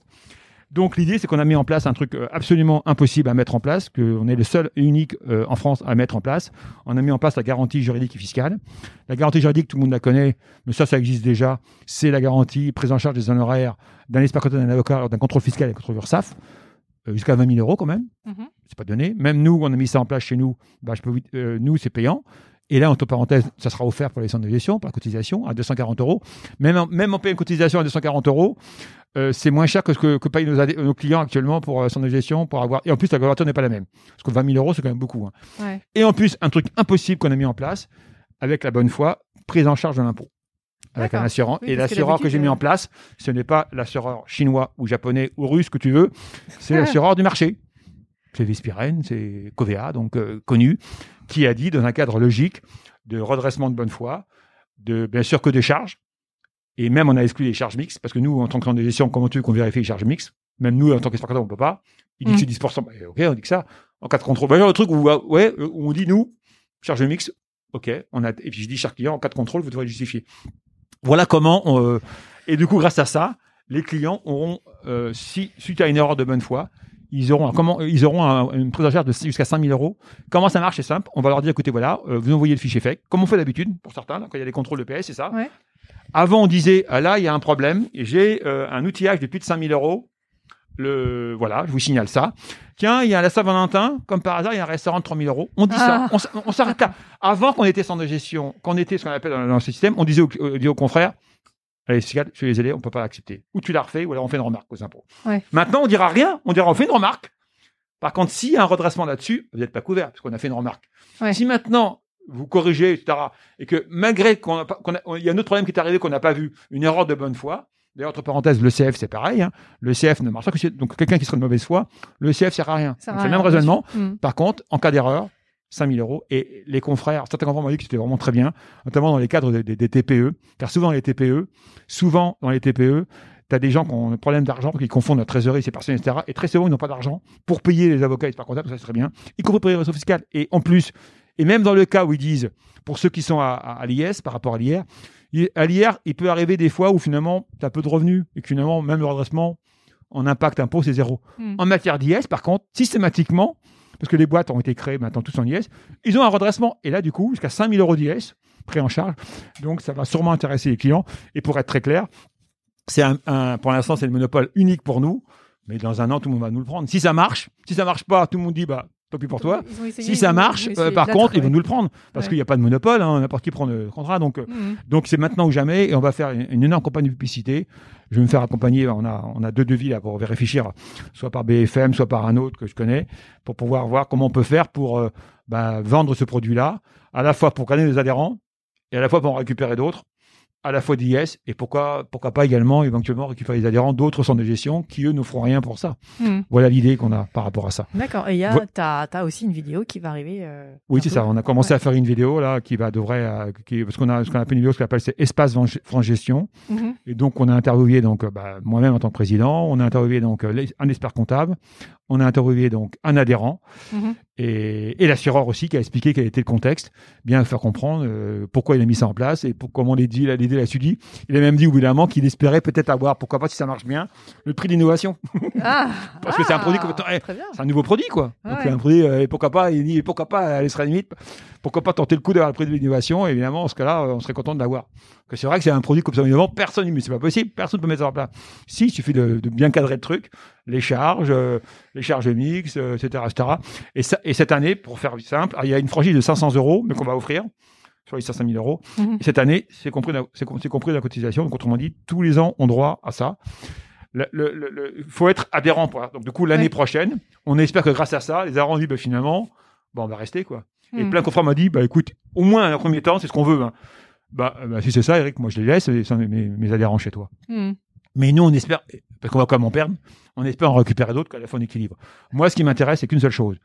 S2: Donc l'idée, c'est qu'on a mis en place un truc euh, absolument impossible à mettre en place, qu'on est le seul et unique euh, en France à mettre en place. On a mis en place la garantie juridique et fiscale. La garantie juridique, tout le monde la connaît, mais ça, ça existe déjà. C'est la garantie prise en charge des honoraires d'un expert d'un avocat, d'un contrôle fiscal et contrôle URSAF, euh, jusqu'à 20 000 euros quand même.
S1: Mhm.
S2: C'est pas donné. Même nous, on a mis ça en place chez nous. Bah, je peux euh, nous, c'est payant. Et là, entre parenthèses, ça sera offert pour les centres de gestion, pour la cotisation, à 240 euros. Même en, même en payant une cotisation à 240 euros, euh, c'est moins cher que ce que, que payent nos, clients actuellement pour euh, de gestion, pour avoir. Et en plus, la couverture n'est pas la même. Parce que 20 000 euros, c'est quand même beaucoup. hein.
S1: Ouais.
S2: Et en plus, un truc impossible qu'on a mis en place, avec la bonne foi, prise en charge de l'impôt. Avec un.
S1: Oui,
S2: et l'assureur que j'ai mis
S1: euh,
S2: en place, ce n'est pas l'assureur chinois ou japonais ou russe que tu veux, c'est l'assureur du marché. C'est Vispiren, c'est Covea, donc euh, connu, qui a dit, dans un cadre logique de redressement de bonne foi, de bien sûr que des charges, et même on a exclu les charges mixtes, parce que nous, en tant que de gestion, comment tu veux qu'on vérifie les charges mixtes Même nous, en tant comptable, on peut pas. Il dit
S1: Mm.
S2: que c'est 10%. Bah, ok, on dit que ça. En cas de contrôle. Bah, genre, le truc où, ah, ouais, où on dit, nous, charge mixte, ok. On a, et puis je dis, chaque client, en cas de contrôle, vous devrez justifier. Voilà comment, on, euh, et du coup, grâce à ça, les clients auront, euh, si, suite à une erreur de bonne foi, ils auront, un- comment, ils auront un- une prise en charge de jusqu'à 5 000 euros. Comment ça marche C'est simple. On va leur dire, écoutez, voilà, euh, vous envoyez le fichier fake, comme on fait d'habitude pour certains, là, quand il y a des contrôles de PS, c'est ça.
S1: Ouais.
S2: Avant, on disait, ah là, il y a un problème, j'ai euh, un outillage de plus de 5 000 euros. Le, voilà, je vous signale ça. Tiens, il y a la Saint-Valentin, comme par hasard, il y a un restaurant de 3 000 euros. On dit ça,
S1: Ah.
S2: on, s'arrête là. Avant qu'on était centre de gestion, qu'on était ce qu'on appelle dans, dans ce système, on disait aux, disait aux confrères, allez, je suis désolé, on peut pas l'accepter. Ou tu la refais, ou alors on fait une remarque aux impôts.
S1: Ouais.
S2: Maintenant, on dira rien, on dira on fait une remarque. Par contre, s'il y a un redressement là-dessus, vous n'êtes pas couvert, parce qu'on a fait une remarque.
S1: Ouais.
S2: Si maintenant, vous corrigez, etc., et que malgré qu'on y a un autre problème qui est arrivé qu'on n'a pas vu, une erreur de bonne foi, d'ailleurs, entre parenthèses, le CF, c'est pareil, hein. le CF ne marche pas donc quelqu'un qui serait de mauvaise foi, le CF sert à rien. C'est le même raisonnement.
S1: Mm.
S2: Par contre, en cas d'erreur, 5 000 euros. Et les confrères, certains confrères m'ont dit que c'était vraiment très bien, notamment dans les cadres des, des- des TPE. Car souvent, dans les TPE, souvent, dans les TPE, tu as des gens qui ont un problème d'argent, qui confondent la trésorerie, ces personnes, etc. Et très souvent, ils n'ont pas d'argent pour payer les avocats et les experts comptables, ça c'est très bien, y compris pour les réseaux fiscaux. Et en plus, et même dans le cas où ils disent, pour ceux qui sont à, à, à l'IS, par rapport à l'IR, à l'IR, il peut arriver des fois où finalement, tu as peu de revenus et que finalement, même le redressement en impact impôt, c'est zéro.
S1: Mm.
S2: En matière d'IS, par contre, systématiquement, parce que les boîtes ont été créées maintenant tous en IS, ils ont un redressement. Et là, du coup, jusqu'à 5000 euros d'IS pris en charge. Donc, ça va sûrement intéresser les clients. Et pour être très clair, c'est un, un- pour l'instant, c'est le monopole unique pour nous. Mais dans un an, tout le monde va nous le prendre. Si ça marche, si ça marche pas, tout le monde dit, bah, tant pis pour toi.
S1: Essayé,
S2: Si ça marche, euh, par contre, ils vont nous le prendre. Parce
S1: Ouais.
S2: qu'il n'y a pas de monopole, hein, n'importe qui prend le contrat. Donc, euh,
S1: Mm.
S2: donc c'est maintenant ou jamais et on va faire une, une énorme campagne de publicité. Je vais me faire accompagner. On a, on a deux devis là pour réfléchir, soit par BFM, soit par un autre que je connais, pour pouvoir voir comment on peut faire pour euh, bah, vendre ce produit-là, à la fois pour gagner des adhérents et à la fois pour en récupérer d'autres, à la fois d'IS et pourquoi, pourquoi pas également éventuellement récupérer des adhérents d'autres centres de gestion qui eux ne feront rien pour ça.
S1: Mm.
S2: Voilà l'idée qu'on a par rapport à ça.
S1: D'accord. Et
S2: Vo-
S1: t'as, t'as aussi une vidéo qui va arriver. euh,
S2: Oui, c'est ça. On a commencé
S1: Ouais.
S2: à faire une vidéo là qui va devrait euh, qui, parce qu'on a ce qu'on appelle une vidéo ce qu'on appelle c'est espace France Gestion.
S1: Mhm.
S2: Et donc, on a interviewé donc bah, moi-même en tant que président, on a interviewé donc les- un expert comptable, on a interviewé donc un adhérent
S1: Mhm.
S2: et, et l'assureur aussi qui a expliqué quel était le contexte, bien faire comprendre euh, pourquoi il a mis ça en place et pour, comment l'idée l'a suivi. Il a même dit au bout d'un moment qu'il espérait peut-être avoir, pourquoi pas si ça marche bien, le prix d'innovation.
S1: Ah,
S2: Parce que c'est un produit
S1: ah,
S2: eh. C'est un nouveau produit quoi.
S1: Ouais,
S2: Donc un produit euh, et pourquoi pas il dit pourquoi pas aller serait limite pourquoi pas tenter le coup d'avoir le prix de l'innovation évidemment en ce cas-là euh, on serait content de l'avoir. C'est vrai que c'est un produit comme ça innovant, personne mais c'est pas possible, personne peut mettre ça en place. Si, il suffit de, de bien cadrer le truc, les charges, euh, les charges mixtes, euh, etc., etc. Et, ça, et cette année, pour faire simple, il y a une franchise de 500 euros, mais qu'on va offrir sur les 500 000 euros.
S1: Mhm.
S2: Et cette année, c'est compris, c'est com- c'est compris dans la cotisation. Donc, autrement dit, tous les ans ont droit à ça. Il faut être adhérent. Pour, donc, du coup, l'année
S1: Ouais.
S2: prochaine, on espère que grâce à ça, les adhérents disent, bah, finalement, bon, on va rester, quoi. Et
S1: Hmm.
S2: plein confrères m'a dit, bah écoute, au moins un premier temps, c'est ce qu'on veut. hein. Bah, bah, si c'est ça, Eric, moi je les laisse, et mes, mes adhérents chez toi.
S1: Hmm.
S2: Mais nous, on espère, parce qu'on va quand même en perdre, on espère en récupérer d'autres qu'à la fin on équilibre. Moi, ce qui m'intéresse, c'est qu'une seule chose.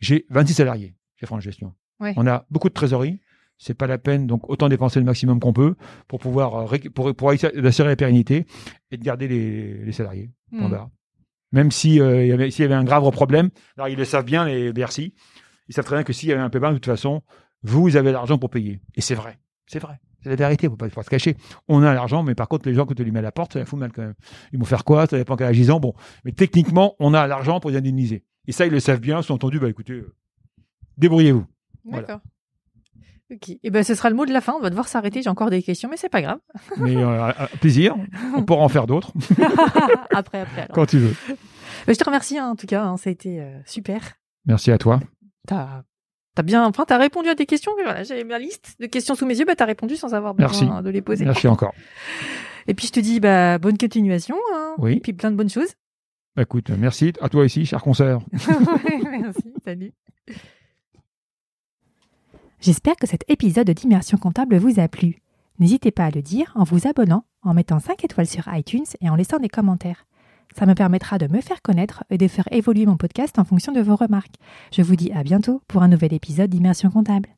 S2: J'ai 26 salariés chez France Gestion.
S1: Ouais.
S2: On a beaucoup de trésorerie. C'est pas la peine, donc autant dépenser le maximum qu'on peut pour pouvoir euh, pour, pour assurer la pérennité et de garder les, les salariés.
S1: Hmm.
S2: Même si euh, s'il y avait un grave problème, alors ils le savent bien les BRC, ils savent très bien que s'il y avait un paiement, de toute façon, vous avez l'argent pour payer. Et c'est vrai, c'est vrai, c'est la vérité, faut pas, faut pas se cacher. On a l'argent, mais par contre les gens quand tu les mets à la porte, ça fout mal quand même. Ils vont faire quoi? Ça dépend ils ont. Bon, mais techniquement, on a l'argent pour les indemniser. Et ça, ils le savent bien. Sous-entendu, bah écoutez, euh, débrouillez-vous. Voilà.
S1: D'accord. Ok. Et ben, ce sera le mot de la fin. On va devoir s'arrêter. J'ai encore des questions, mais c'est pas grave.
S2: Mais euh, plaisir. On pourra en faire d'autres
S1: après, après. alors.
S2: quand tu veux.
S1: Ben, je te remercie, hein, en tout cas. hein, ça a été euh, super.
S2: Merci à toi.
S1: T'as as bien, enfin, t'as répondu à tes questions. Voilà, j'avais ma liste de questions sous mes yeux. Bah, t'as répondu sans avoir besoin
S2: Merci.
S1: de les poser.
S2: Merci encore.
S1: Et puis, je te dis, bah, bonne continuation. Hein,
S2: Oui.
S1: Et puis, plein de bonnes choses.
S2: Bah, écoute, merci à toi ici, cher concert.
S1: Merci. Salut. J'espère que cet épisode d'Immersion comptable vous a plu. N'hésitez pas à le dire en vous abonnant, en mettant 5 étoiles sur iTunes et en laissant des commentaires. Ça me permettra de me faire connaître et de faire évoluer mon podcast en fonction de vos remarques. Je vous dis à bientôt pour un nouvel épisode d'Immersion comptable.